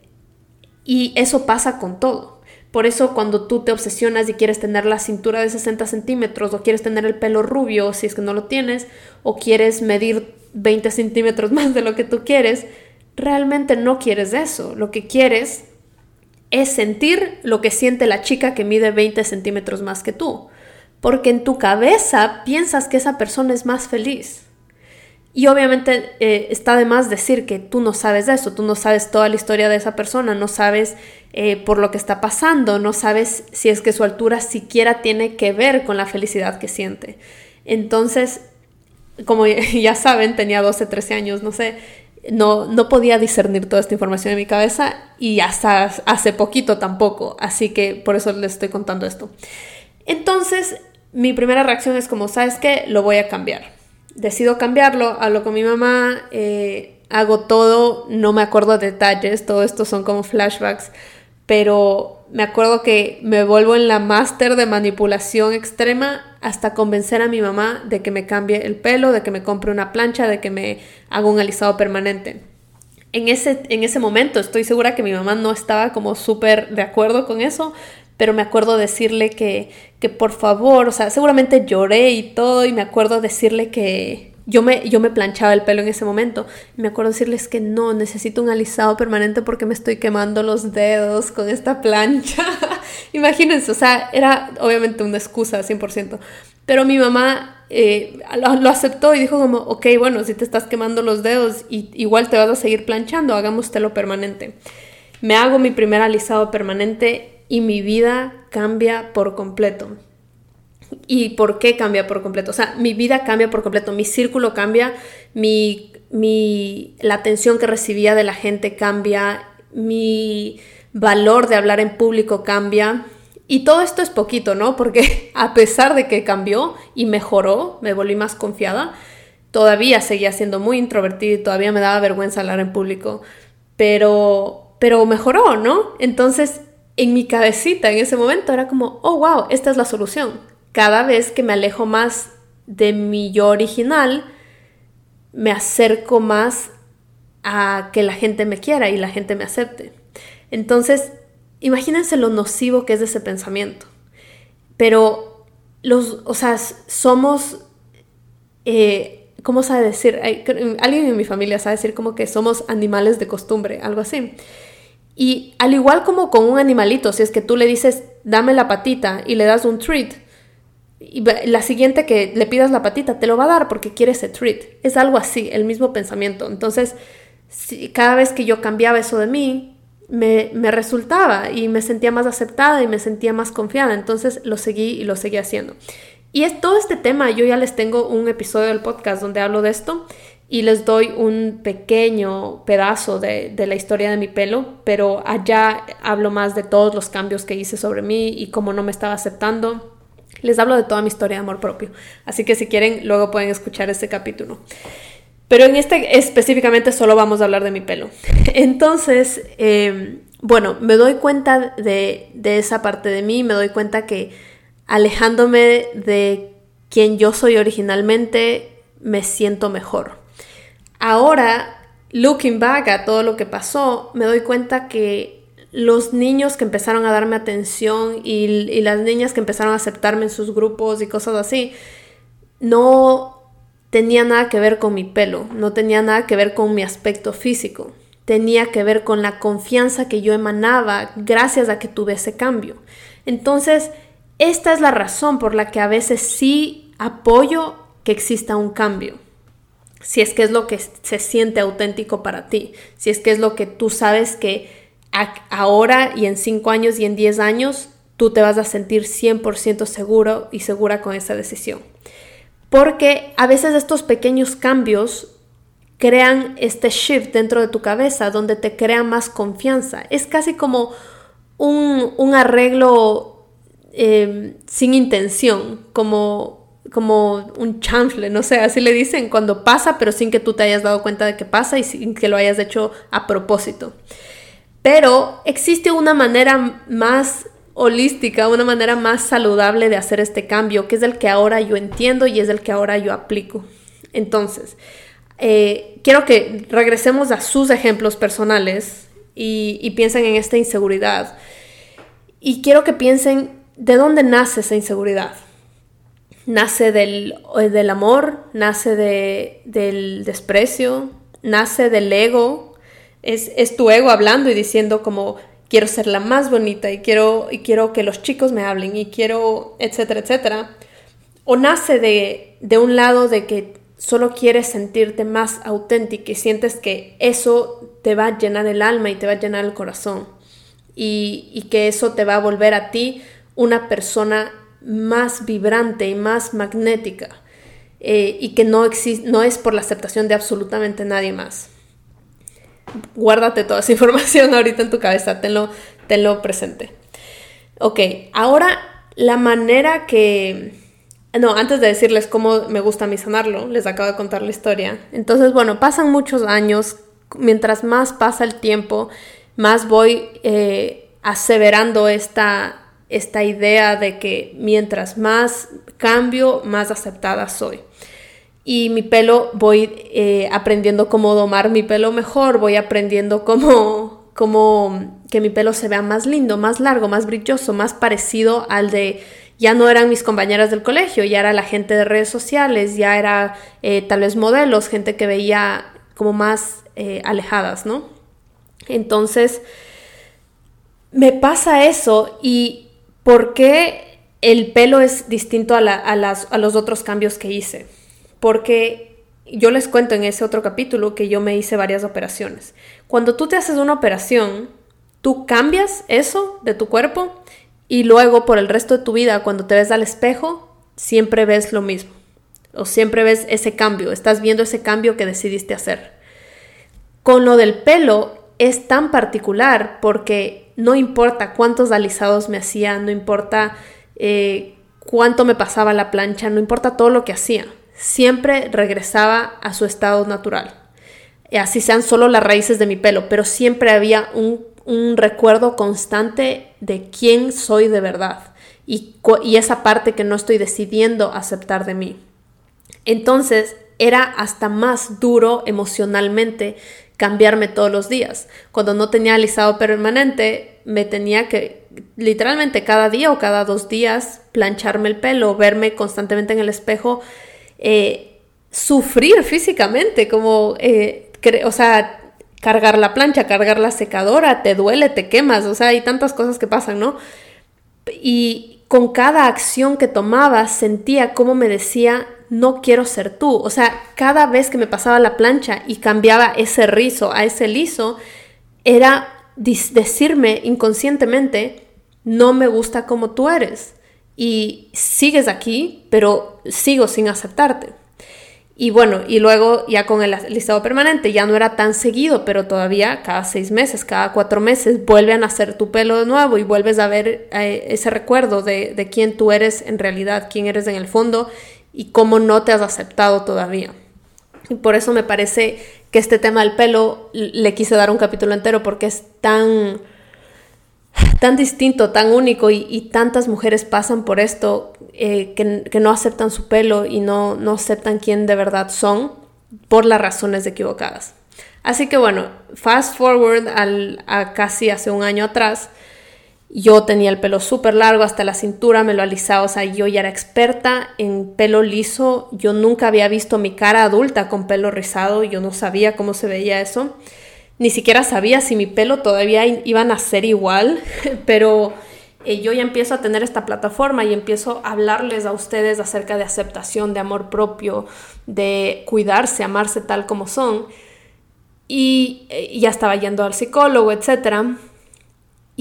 y eso pasa con todo. Por eso cuando tú te obsesionas y quieres tener la cintura de 60 centímetros o quieres tener el pelo rubio si es que no lo tienes o quieres medir 20 centímetros más de lo que tú quieres, realmente no quieres eso. Lo que quieres es sentir lo que siente la chica que mide 20 centímetros más que tú. Porque en tu cabeza piensas que esa persona es más feliz. Y obviamente eh, está de más decir que tú no sabes de eso, tú no sabes toda la historia de esa persona, no sabes eh, por lo que está pasando, no sabes si es que su altura siquiera tiene que ver con la felicidad que siente. Entonces, como ya saben, tenía 12, 13 años, no sé, no, no podía discernir toda esta información en mi cabeza y hasta hace poquito tampoco, así que por eso les estoy contando esto. Entonces, mi primera reacción es como, ¿sabes qué? Lo voy a cambiar. Decido cambiarlo, hablo con mi mamá, eh, hago todo, no me acuerdo de detalles, todo esto son como flashbacks, pero me acuerdo que me vuelvo en la máster de manipulación extrema hasta convencer a mi mamá de que me cambie el pelo, de que me compre una plancha, de que me haga un alisado permanente. En ese, en ese momento estoy segura que mi mamá no estaba como súper de acuerdo con eso, pero me acuerdo decirle que, que por favor, o sea, seguramente lloré y todo y me acuerdo decirle que, yo me, yo me planchaba el pelo en ese momento. me acuerdo decirles que no, necesito un alisado permanente porque me estoy quemando los dedos con esta plancha. Imagínense, o sea, era obviamente una excusa 100%. Pero mi mamá eh, lo, aceptó y dijo como, ok, bueno, si te estás quemando los dedos y igual te vas a seguir planchando, hagámoslo permanente. Me hago mi primer alisado permanente y mi vida cambia por completo y por qué cambia por completo. O sea, mi vida cambia por completo, mi círculo cambia, mi, mi, la atención que recibía de la gente cambia, mi valor de hablar en público cambia. Y todo esto es poquito, ¿no? Porque a pesar de que cambió y mejoró, me volví más confiada, todavía seguía siendo muy introvertida y todavía me daba vergüenza hablar en público. Pero, pero mejoró, ¿no? Entonces, en mi cabecita en ese momento era como, oh, wow, esta es la solución cada vez que me alejo más de mi yo original, me acerco más a que la gente me quiera y la gente me acepte. Entonces, imagínense lo nocivo que es ese pensamiento. Pero los, o sea, somos, eh, ¿cómo sabe decir? alguien en mi familia sabe decir como que somos animales de costumbre, algo así. Y al igual como con un animalito, si es que tú le dices, dame la patita y le das un treat, la siguiente que le pidas la patita te lo va a dar porque quiere ese treat. Es algo así, el mismo pensamiento. Entonces, si, cada vez que yo cambiaba eso de mí, me, me, resultaba y me sentía más aceptada y me sentía más confiada. Entonces lo seguí y lo seguí haciendo. Y es todo este tema, yo ya les tengo un episodio del podcast donde hablo de esto y les doy un pequeño pedazo de, la historia de mi pelo, pero allá hablo más de todos los cambios que hice sobre mí y cómo no me estaba aceptando les hablo de toda mi historia de amor propio, así que si quieren luego pueden escuchar este capítulo. Pero en este específicamente solo vamos a hablar de mi pelo. Entonces, em, bueno, me doy cuenta de esa parte de mí, me doy cuenta que alejándome de quien yo soy originalmente, me siento mejor. Ahora, looking back a todo lo que pasó, me doy cuenta que los niños que empezaron a darme atención y, las niñas que empezaron a aceptarme en sus grupos y cosas así, no tenía nada que ver con mi pelo, no tenía nada que ver con mi aspecto físico, tenía que ver con la confianza que yo emanaba gracias a que tuve ese cambio. Entonces, esta es la razón por la que a veces sí apoyo que exista un cambio. Si es que es lo que se siente auténtico para ti, si es que es lo que tú sabes que ahora y en 5 años y en 10 años tú te vas a sentir 100% seguro y segura con esa decisión. Porque a veces estos pequeños cambios crean este shift dentro de tu cabeza donde te crean más confianza. Es casi como un, un arreglo em, sin intención, como, como un chanfle, no sé, así le dicen, cuando pasa, pero sin que tú te hayas dado cuenta de que pasa y sin que lo hayas hecho a propósito. Pero existe una manera más holística, una manera más saludable de hacer este cambio, que es el que ahora yo entiendo y es el que ahora yo aplico. Entonces, eh, quiero que regresemos a sus ejemplos personales y, piensen en esta inseguridad. Y quiero que piensen de dónde nace esa inseguridad. Nace del, eh, del amor, nace del desprecio, nace del ego. Es, es tu ego hablando y diciendo como quiero ser la más bonita y quiero, y quiero que los chicos me hablen y quiero, etcétera, etcétera. O nace de, de un lado de que solo quieres sentirte más auténtica y sientes que eso te va a llenar el alma y te va a llenar el corazón y, y que eso te va a volver a ti una persona más vibrante y más magnética eh, y que no, no es por la aceptación de absolutamente nadie más guárdate toda esa información ahorita en tu cabeza, tenlo, tenlo presente. Ok, ahora la manera que... No, antes de decirles cómo me gusta a mí sanarlo, les acabo de contar la historia. Entonces, bueno, pasan muchos años, mientras más pasa el tiempo, más voy eh, aseverando esta, esta idea de que mientras más cambio, más aceptada soy y mi pelo voy eh, aprendiendo cómo domar mi pelo mejor, voy aprendiendo cómo, cómo que mi pelo se vea más lindo, más largo, más brilloso, más parecido al de ya no eran mis compañeras del colegio, ya era la gente de redes sociales, ya era eh, tal vez modelos, gente que veía como más eh, alejadas, ¿no? Entonces, me pasa eso y ¿por qué el pelo es distinto a, a los otros cambios que hice? porque yo les cuento en ese otro capítulo que yo me hice varias operaciones. Cuando tú te haces una operación, tú cambias eso de tu cuerpo y luego por el resto de tu vida, cuando te ves al espejo, siempre ves lo mismo. O siempre ves ese cambio, estás viendo ese cambio que decidiste hacer. Con lo del pelo es tan particular porque no importa cuántos alisados me hacía, no importa eh, cuánto me pasaba la plancha, no importa todo lo que hacía siempre regresaba a su estado natural. Así sean solo las raíces de mi pelo, pero siempre había un, recuerdo constante de quién soy de verdad y esa parte que no estoy decidiendo aceptar de mí. Entonces era hasta más duro emocionalmente cambiarme todos los días. Cuando no tenía alisado permanente, me tenía que literalmente cada día o cada dos días plancharme el pelo, verme constantemente en el espejo eh, sufrir físicamente, como, eh, o sea, cargar la plancha, cargar la secadora, te duele, te quemas, o sea, hay tantas cosas que pasan, ¿no? Y con cada acción que tomaba sentía como me decía, no quiero ser tú. O sea, cada vez que me pasaba la plancha y cambiaba ese rizo a ese liso, era decirme inconscientemente, no me gusta como tú eres y sigues aquí, pero sigo sin aceptarte. Y bueno, y luego ya con el listado permanente ya no era tan seguido, pero todavía cada seis meses, cada cuatro meses vuelve a nacer tu pelo de nuevo y vuelves a ver eh, ese recuerdo de, de quién tú eres en realidad, quién eres en el fondo y cómo no te has aceptado todavía. Y por eso me parece que este tema del pelo le quise dar un capítulo entero porque es tan tan distinto, tan único y, tantas mujeres pasan por esto eh, que, no aceptan su pelo y no, no aceptan quién de verdad son por las razones equivocadas. Así que bueno, fast forward al, a casi hace un año atrás, yo tenía el pelo súper largo hasta la cintura, me lo alisaba, o sea, yo ya era experta en pelo liso, yo nunca había visto mi cara adulta con pelo rizado, yo no sabía cómo se veía eso ni siquiera sabía si mi pelo todavía iba a nacer igual, pero eh, yo ya empiezo a tener esta plataforma y empiezo a hablarles a ustedes acerca de aceptación, de amor propio, de cuidarse, amarse tal como son. Y eh, ya estaba yendo al psicólogo, etc.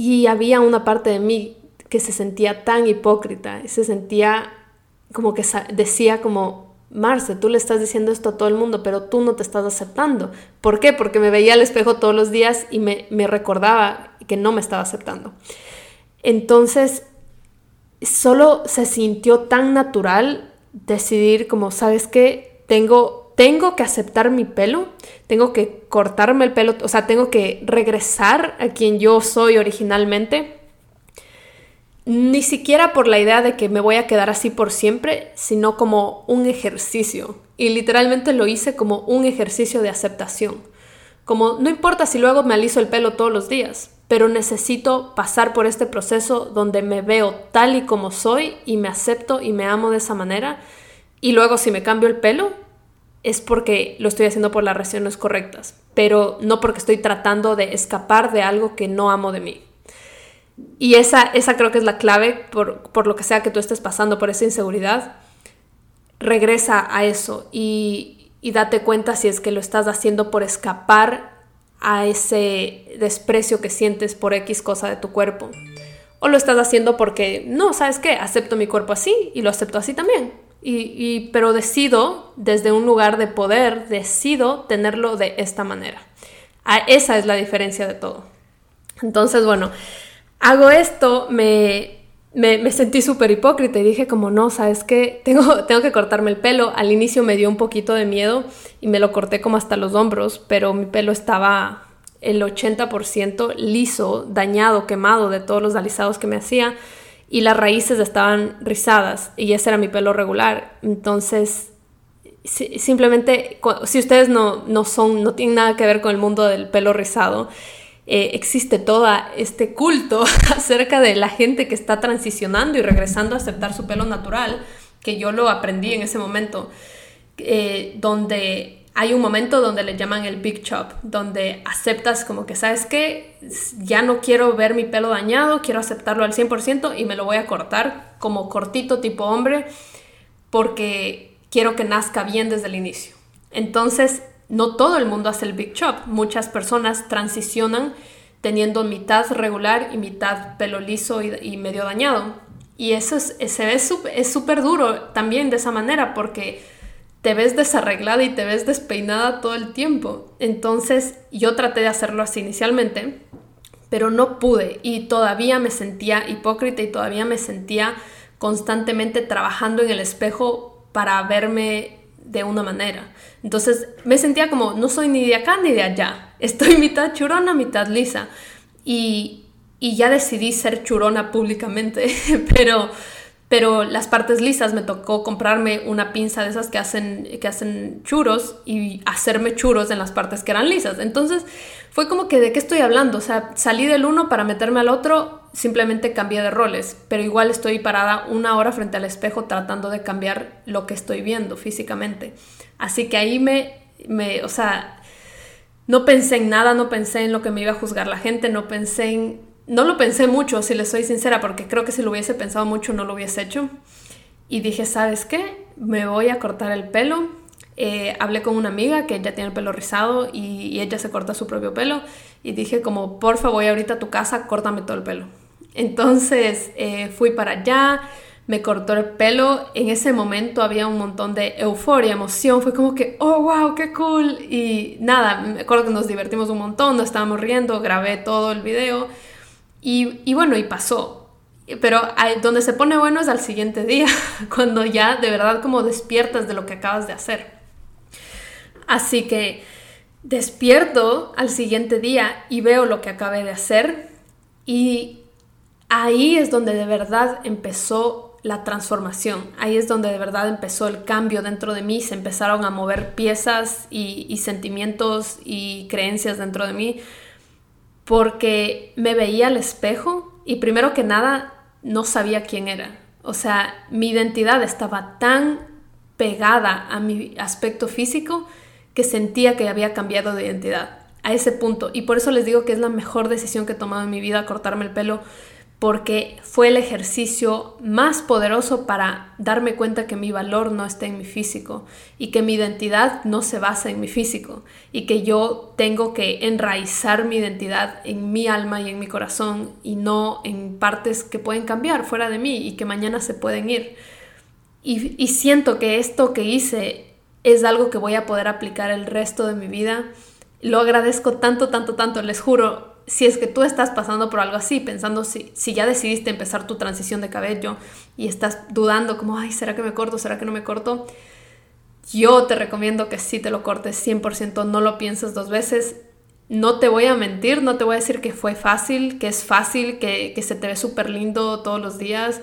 Y había una parte de mí que se sentía tan hipócrita, se sentía como que decía como, Marce, tú le estás diciendo esto a todo el mundo, pero tú no te estás aceptando. ¿Por qué? Porque me veía al espejo todos los días y me, recordaba que no me estaba aceptando. Entonces, solo se sintió tan natural decidir como, ¿sabes qué? Tengo, tengo que aceptar mi pelo, tengo que cortarme el pelo, o sea, tengo que regresar a quien yo soy originalmente. Ni siquiera por la idea de que me voy a quedar así por siempre, sino como un ejercicio. Y literalmente lo hice como un ejercicio de aceptación. Como no importa si luego me aliso el pelo todos los días, pero necesito pasar por este proceso donde me veo tal y como soy y me acepto y me amo de esa manera. Y luego si me cambio el pelo, es porque lo estoy haciendo por las razones correctas, pero no porque estoy tratando de escapar de algo que no amo de mí. Y esa, esa creo que es la clave por, por lo que sea que tú estés pasando, por esa inseguridad. Regresa a eso y, y date cuenta si es que lo estás haciendo por escapar a ese desprecio que sientes por X cosa de tu cuerpo. O lo estás haciendo porque, no, ¿sabes qué? Acepto mi cuerpo así y lo acepto así también. Y, pero decido, desde un lugar de poder, decido tenerlo de esta manera. A esa es la diferencia de todo. Entonces, bueno, hago esto, me, me, sentí súper hipócrita y dije como, no, ¿sabes qué? Tengo, tengo que cortarme el pelo. Al inicio me dio un poquito de miedo y me lo corté como hasta los hombros, pero mi pelo estaba el 80% liso, dañado, quemado de todos los alisados que me hacía y las raíces estaban rizadas y ese era mi pelo regular. Entonces, simplemente, si ustedes no, no son, no tienen nada que ver con el mundo del pelo rizado, eh, existe todo este culto acerca de la gente que está transicionando y regresando a aceptar su pelo natural, que yo lo aprendí en ese momento, eh, donde hay un momento donde le llaman el big chop, donde aceptas como que, ¿sabes qué? Ya no quiero ver mi pelo dañado, quiero aceptarlo al 100% y me lo voy a cortar como cortito tipo hombre porque quiero que nazca bien desde el inicio. Entonces, no todo el mundo hace el big chop. Muchas personas transicionan teniendo mitad regular y mitad pelo liso y, medio dañado. Y eso es, se ve es súper duro también de esa manera porque te ves desarreglada y te ves despeinada todo el tiempo. Entonces yo traté de hacerlo así inicialmente, pero no pude y todavía me sentía hipócrita y todavía me sentía constantemente trabajando en el espejo para verme de una manera. Entonces me sentía como, no soy ni de acá ni de allá, estoy mitad churona, mitad lisa. Y, y ya decidí ser churona públicamente, pero pero las partes lisas me tocó comprarme una pinza de esas que hacen, que hacen churros y hacerme churros en las partes que eran lisas. Entonces fue como que de qué estoy hablando, o sea, salí del uno para meterme al otro, simplemente cambié de roles, pero igual estoy parada una hora frente al espejo tratando de cambiar lo que estoy viendo físicamente. Así que ahí me, me o sea, no pensé en nada, no pensé en lo que me iba a juzgar la gente, no pensé en no lo pensé mucho, si le soy sincera, porque creo que si lo hubiese pensado mucho no lo hubiese hecho. Y dije, ¿sabes qué? Me voy a cortar el pelo. Eh, hablé con una amiga que ya tiene el pelo rizado y, ella se corta su propio pelo. Y dije como, porfa, voy ahorita a tu casa, córtame todo el pelo. Entonces eh, fui para allá, me cortó el pelo. En ese momento había un montón de euforia, emoción. Fue como que, oh, wow, qué cool. Y nada, me acuerdo que nos divertimos un montón, nos estábamos riendo, grabé todo el video. Y, bueno, y pasó. Pero donde se pone bueno es al siguiente día, cuando ya de verdad como despiertas de lo que acabas de hacer. Así que despierto al siguiente día y veo lo que acabé de hacer y ahí es donde de verdad empezó la transformación. Ahí es donde de verdad empezó el cambio dentro de mí. Se empezaron a mover piezas y, y sentimientos y creencias dentro de mí porque me veía al espejo y primero que nada no sabía quién era. O sea, mi identidad estaba tan pegada a mi aspecto físico que sentía que había cambiado de identidad a ese punto. Y por eso les digo que es la mejor decisión que he tomado en mi vida, cortarme el pelo, porque fue el ejercicio más poderoso para darme cuenta que mi valor no está en mi físico y que mi identidad no se basa en mi físico y que yo tengo que enraizar mi identidad en mi alma y en mi corazón y no en partes que pueden cambiar fuera de mí y que mañana se pueden ir. Y, y siento que esto que hice es algo que voy a poder aplicar el resto de mi vida. Lo agradezco tanto, tanto, tanto, les juro, si es que tú estás pasando por algo así, pensando si, si ya decidiste empezar tu transición de cabello y estás dudando como, ay, ¿será que me corto? ¿Será que no me corto? Yo te recomiendo que sí te lo cortes 100%, no lo pienses dos veces. No te voy a mentir, no te voy a decir que fue fácil, que es fácil, que, que se te ve súper lindo todos los días,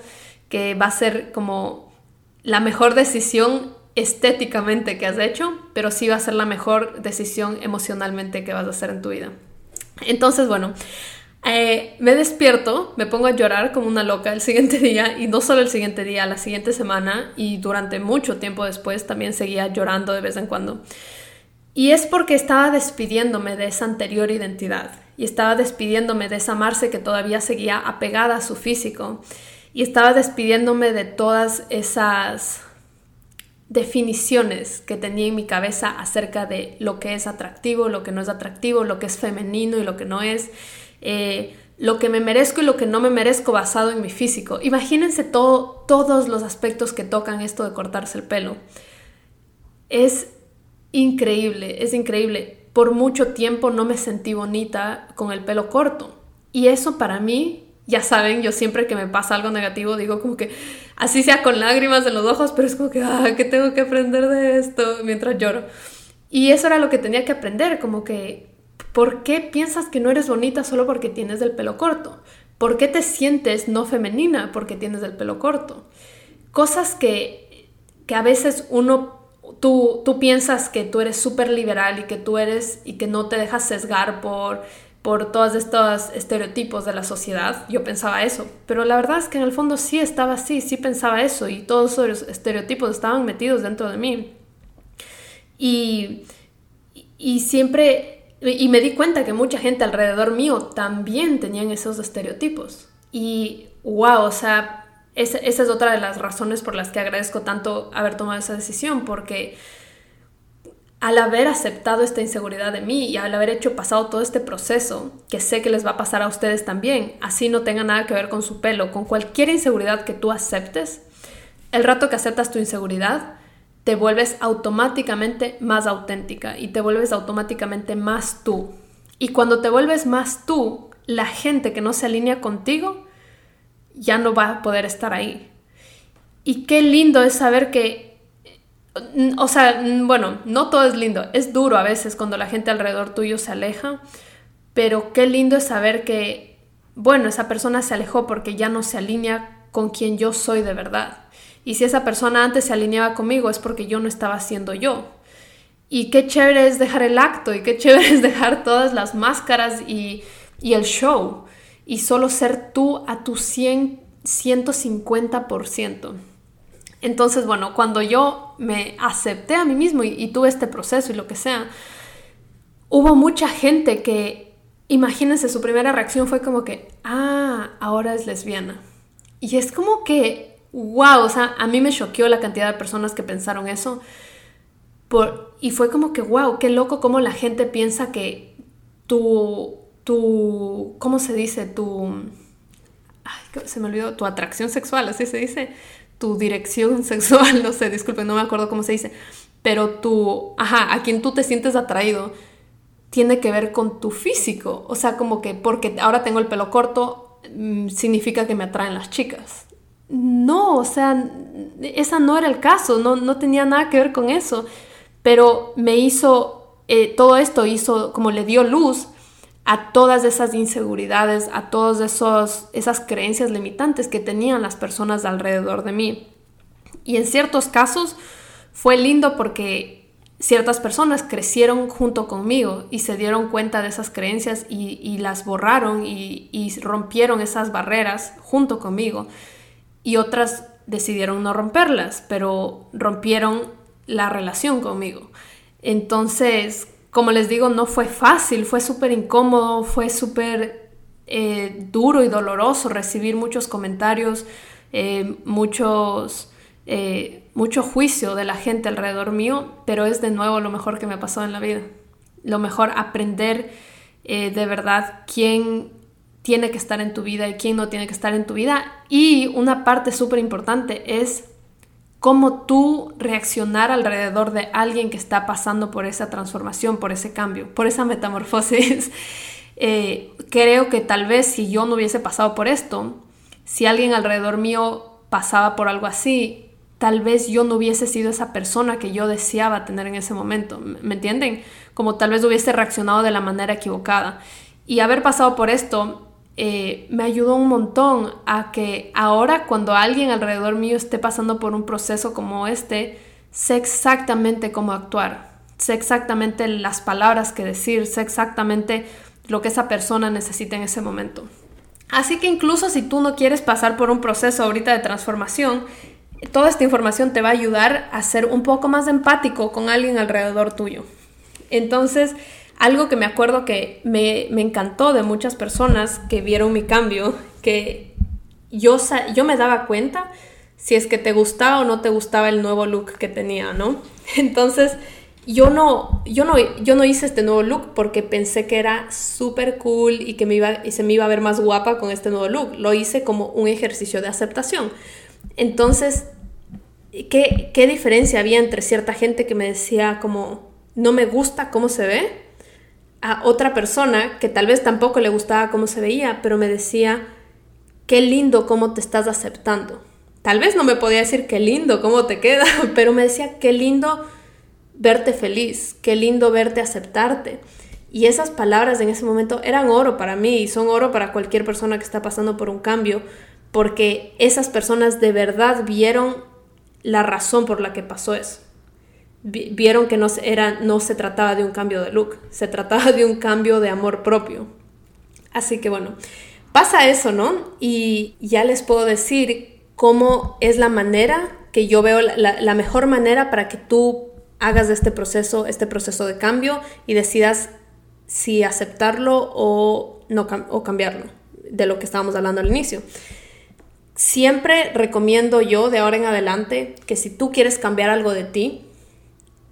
que va a ser como la mejor decisión estéticamente que has hecho, pero sí va a ser la mejor decisión emocionalmente que vas a hacer en tu vida. Entonces, bueno, eh, me despierto, me pongo a llorar como una loca el siguiente día y no solo el siguiente día, la siguiente semana y durante mucho tiempo después también seguía llorando de vez en cuando. Y es porque estaba despidiéndome de esa anterior identidad y estaba despidiéndome de esa Marce que todavía seguía apegada a su físico y estaba despidiéndome de todas esas definiciones que tenía en mi cabeza acerca de lo que es atractivo, lo que no es atractivo, lo que es femenino y lo que no es, eh, lo que me merezco y lo que no me merezco basado en mi físico. Imagínense todo, todos los aspectos que tocan esto de cortarse el pelo. Es increíble, es increíble. Por mucho tiempo no me sentí bonita con el pelo corto. Y eso para mí ya saben, yo siempre que me pasa algo negativo digo como que así sea con lágrimas en los ojos, pero es como que, ah, ¿qué tengo que aprender de esto mientras lloro? Y eso era lo que tenía que aprender, como que, ¿por qué piensas que no eres bonita solo porque tienes el pelo corto? ¿Por qué te sientes no femenina porque tienes el pelo corto? Cosas que, que a veces uno, tú, tú piensas que tú eres súper liberal y que tú eres y que no te dejas sesgar por por todos estos estereotipos de la sociedad. Yo pensaba eso, pero la verdad es que en el fondo sí estaba así, sí pensaba eso y todos esos estereotipos estaban metidos dentro de mí. Y, y siempre, y me di cuenta que mucha gente alrededor mío también tenían esos estereotipos. Y wow, o sea, esa, esa es otra de las razones por las que agradezco tanto haber tomado esa decisión, porque al haber aceptado esta inseguridad de mí y al haber hecho pasado todo este proceso, que sé que les va a pasar a ustedes también, así no tenga nada que ver con su pelo, con cualquier inseguridad que tú aceptes, el rato que aceptas tu inseguridad, te vuelves automáticamente más auténtica y te vuelves automáticamente más tú. Y cuando te vuelves más tú, la gente que no se alinea contigo ya no va a poder estar ahí. Y qué lindo es saber que o sea, bueno, no todo es lindo, es duro a veces cuando la gente alrededor tuyo se aleja, pero qué lindo es saber que, bueno, esa persona se alejó porque ya no se alinea con quien yo soy de verdad. Y si esa persona antes se alineaba conmigo es porque yo no estaba siendo yo. Y qué chévere es dejar el acto y qué chévere es dejar todas las máscaras y, y el show y solo ser tú a tu 100, 150%. Entonces, bueno, cuando yo me acepté a mí mismo y, tuve este proceso y lo que sea, hubo mucha gente que, imagínense, su primera reacción fue como que, ah, ahora es lesbiana. Y es como que, wow, o sea, a mí me choqueó la cantidad de personas que pensaron eso. Por, y fue como que, wow, qué loco cómo la gente piensa que tu, ¿cómo se dice? Tu, se me olvidó, tu atracción sexual, así se dice tu dirección sexual, no sé, disculpen, no me acuerdo cómo se dice, pero tu, ajá, a quien tú te sientes atraído tiene que ver con tu físico, o sea, como que porque ahora tengo el pelo corto mm, significa que me atraen las chicas. No, o sea, esa no era el caso, no, no tenía nada que ver con eso, pero me hizo, eh, todo esto hizo, como le dio luz a todas esas inseguridades, a todas esas creencias limitantes que tenían las personas alrededor de mí. Y en ciertos casos fue lindo porque ciertas personas crecieron junto conmigo y se dieron cuenta de esas creencias y, las borraron y, y rompieron esas barreras junto conmigo. Y otras decidieron no romperlas, pero rompieron la relación conmigo. Entonces, como les digo, no fue fácil, fue súper incómodo, fue súper eh, duro y doloroso recibir muchos comentarios, eh, muchos, eh, mucho juicio de la gente alrededor mío, pero es de nuevo lo mejor que me ha pasado en la vida. Lo mejor aprender de verdad quién tiene que estar en tu vida y quién no tiene que estar en tu vida. Y una parte súper importante es cómo tú reaccionar alrededor de alguien que está pasando por esa transformación, por ese cambio, por esa metamorfosis. Eh, creo que tal vez si yo no hubiese pasado por esto, si alguien alrededor mío pasaba por algo así, tal vez yo no hubiese sido esa persona que yo deseaba tener en ese momento. ¿Me entienden? Como tal vez hubiese reaccionado de la manera equivocada. Y haber pasado por esto eh, me ayudó un montón a que ahora cuando alguien alrededor mío esté pasando por un proceso como este, sé exactamente cómo actuar, sé exactamente las palabras que decir, sé exactamente lo que esa persona necesita en ese momento. Así que incluso si tú no quieres pasar por un proceso ahorita de transformación, toda esta información te va a ayudar a ser un poco más empático con alguien alrededor tuyo. Entonces, algo que me acuerdo que me, encantó de muchas personas que vieron mi cambio, que yo, yo me daba cuenta si es que te gustaba o no te gustaba el nuevo look que tenía, ¿no? Entonces, yo no, yo no, yo no hice este nuevo look porque pensé que era súper cool y que me iba, y se me iba a ver más guapa con este nuevo look. Lo hice como un ejercicio de aceptación. Entonces, ¿qué, qué diferencia había entre cierta gente que me decía como, no me gusta cómo se ve? A otra persona que tal vez tampoco le gustaba cómo se veía, pero me decía, qué lindo cómo te estás aceptando. Tal vez no me podía decir qué lindo cómo te queda, pero me decía, qué lindo verte feliz, qué lindo verte aceptarte. Y esas palabras en ese momento eran oro para mí y son oro para cualquier persona que está pasando por un cambio, porque esas personas de verdad vieron la razón por la que pasó eso vieron que no, era, no se trataba de un cambio de look, se trataba de un cambio de amor propio. Así que bueno, pasa eso, ¿no? Y ya les puedo decir cómo es la manera que yo veo, la, mejor manera para que tú hagas de este proceso, este proceso de cambio y decidas si aceptarlo o, no, o cambiarlo, de lo que estábamos hablando al inicio. Siempre recomiendo yo de ahora en adelante que si tú quieres cambiar algo de ti,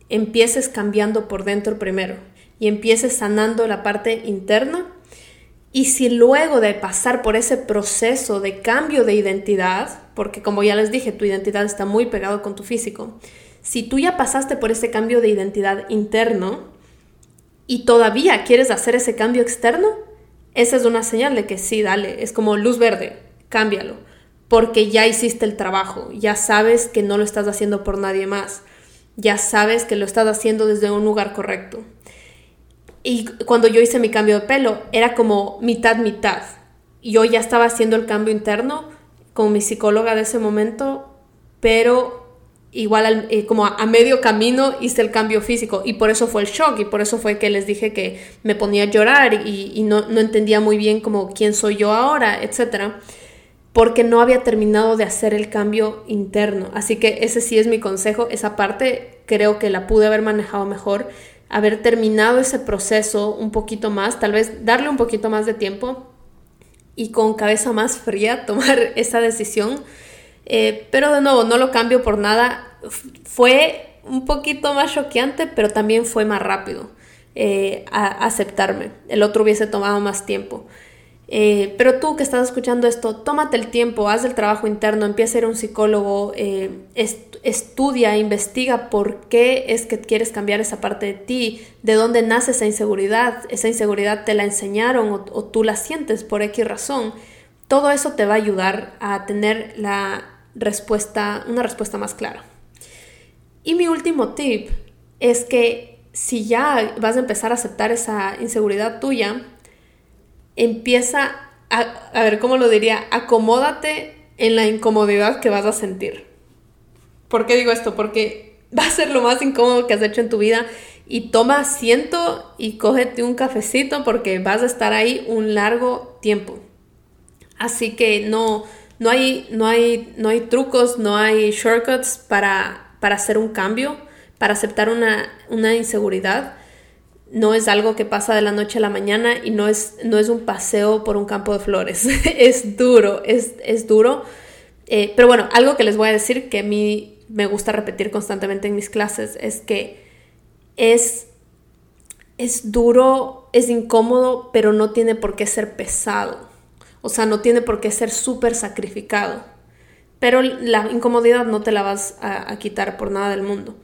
empieces cambiando por dentro primero y empieces sanando la parte interna. Y si luego de pasar por ese proceso de cambio de identidad, porque como ya les dije, tu identidad está muy pegado con tu físico, si tú ya pasaste por ese cambio de identidad interno y todavía quieres hacer ese cambio externo, esa es una señal de que sí, dale, es como luz verde, cámbialo, porque ya hiciste el trabajo, ya sabes que no lo estás haciendo por nadie más ya sabes que lo estás haciendo desde un lugar correcto. Y cuando yo hice mi cambio de pelo, era como mitad, mitad. Yo ya estaba haciendo el cambio interno con mi psicóloga de ese momento, pero igual eh, como a, medio camino hice el cambio físico y por eso fue el shock y por eso fue que les dije que me ponía a llorar y, no, no, entendía muy bien como quién soy yo ahora, etcétera porque no había terminado de hacer el cambio interno. Así que ese sí es mi consejo, esa parte creo que la pude haber manejado mejor, haber terminado ese proceso un poquito más, tal vez darle un poquito más de tiempo y con cabeza más fría tomar esa decisión. Eh, pero de nuevo, no lo cambio por nada. Fue un poquito más choqueante, pero también fue más rápido eh, aceptarme. El otro hubiese tomado más tiempo. Eh, pero tú que estás escuchando esto, tómate el tiempo, haz el trabajo interno, empieza a ir a un psicólogo, eh, estudia, investiga por qué es que quieres cambiar esa parte de ti, de dónde nace esa inseguridad, esa inseguridad te la enseñaron o, tú la sientes por X razón. Todo eso te va a ayudar a tener la respuesta, una respuesta más clara. Y mi último tip es que si ya vas a empezar a aceptar esa inseguridad tuya, empieza a, a ver cómo lo diría, acomódate en la incomodidad que vas a sentir. ¿Por qué digo esto? Porque va a ser lo más incómodo que has hecho en tu vida y toma asiento y cógete un cafecito porque vas a estar ahí un largo tiempo. Así que no, no, hay, no, hay, no hay trucos, no hay shortcuts para, para hacer un cambio, para aceptar una, una inseguridad no es algo que pasa de la noche a la mañana y no es, no es un paseo por un campo de flores. es duro, es, duro. Eh, pero bueno, algo que les voy a decir que a mí me gusta repetir constantemente en mis clases es que es, es duro, es incómodo, pero no tiene por qué ser pesado. O sea, no tiene por qué ser súper sacrificado. Pero la incomodidad no te la vas a quitar por nada del mundo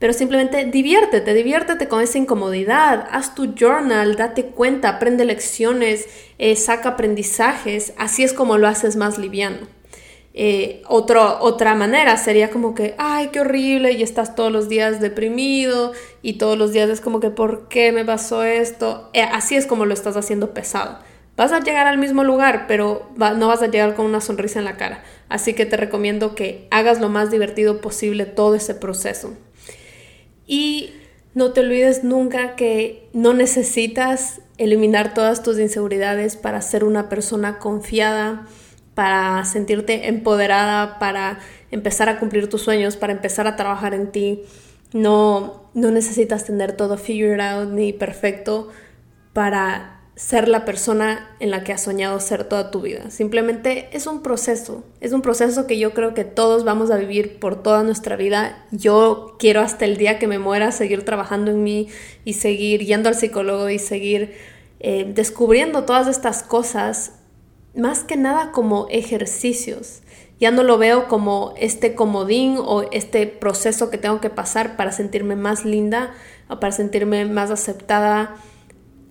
pero simplemente diviértete, diviértete con esa incomodidad, haz tu journal, date cuenta, aprende lecciones, eh, saca aprendizajes, así es como lo haces más liviano. Eh, otra manera sería como que, ay, qué horrible, y estás todos los días deprimido y todos los días es como que, ¿por qué me pasó esto? Eh, así es como lo estás haciendo pesado. Vas a llegar al mismo lugar, pero no vas a llegar con una sonrisa en la cara. Así que te recomiendo que hagas lo más divertido posible todo ese proceso. Y no te olvides nunca que no necesitas eliminar todas tus inseguridades para ser una persona confiada, para sentirte empoderada, para empezar a cumplir tus sueños, para empezar a trabajar en ti. No, no necesitas tener todo figured out ni perfecto para ser la persona en la que has soñado ser toda tu vida. Simplemente es un proceso, es un proceso que yo creo que todos vamos a vivir por toda nuestra vida. Yo quiero hasta el día que me muera seguir trabajando en mí y seguir yendo al psicólogo y seguir eh, descubriendo todas estas cosas más que nada como ejercicios. Ya no lo veo como este comodín o este proceso que tengo que pasar para sentirme más linda o para sentirme más aceptada.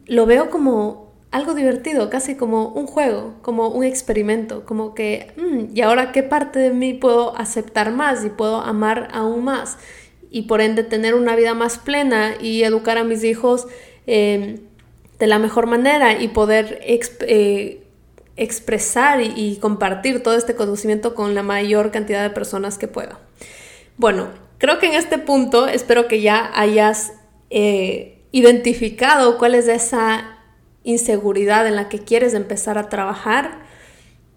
Lo veo como algo divertido, casi como un juego, como un experimento, como que, mm, ¿y ahora qué parte de mí puedo aceptar más y puedo amar aún más? Y por ende tener una vida más plena y educar a mis hijos eh, de la mejor manera y poder eh, expresar y, compartir todo este conocimiento con la mayor cantidad de personas que pueda. Bueno, creo que en este punto espero que ya hayas eh, identificado cuál es esa inseguridad en la que quieres empezar a trabajar.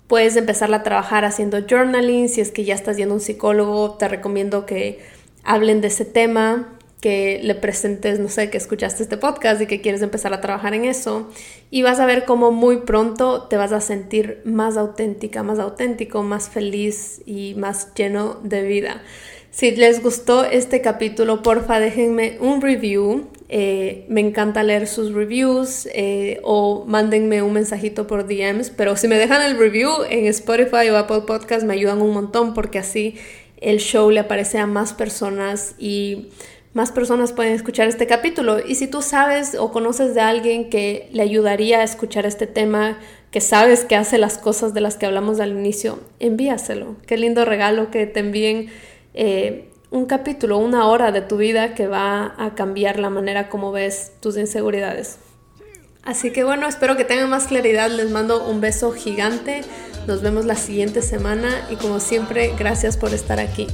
Puedes empezar a trabajar haciendo journaling. Si es que ya estás yendo a un psicólogo, te recomiendo que hablen de ese tema que le presentes, no sé, que escuchaste este podcast y que quieres empezar a trabajar en eso. Y vas a ver cómo muy pronto te vas a sentir más auténtica, más auténtico, más feliz y más lleno de vida. Si les gustó este capítulo, porfa déjenme un review. Eh, me encanta leer sus reviews eh, o mándenme un mensajito por DMs. Pero si me dejan el review en Spotify o Apple Podcast me ayudan un montón porque así el show le aparece a más personas y más personas pueden escuchar este capítulo. Y si tú sabes o conoces de alguien que le ayudaría a escuchar este tema, que sabes que hace las cosas de las que hablamos al inicio, envíaselo. Qué lindo regalo que te envíen eh, un capítulo, una hora de tu vida que va a cambiar la manera como ves tus inseguridades. Así que bueno, espero que tengan más claridad. Les mando un beso gigante. Nos vemos la siguiente semana y como siempre, gracias por estar aquí.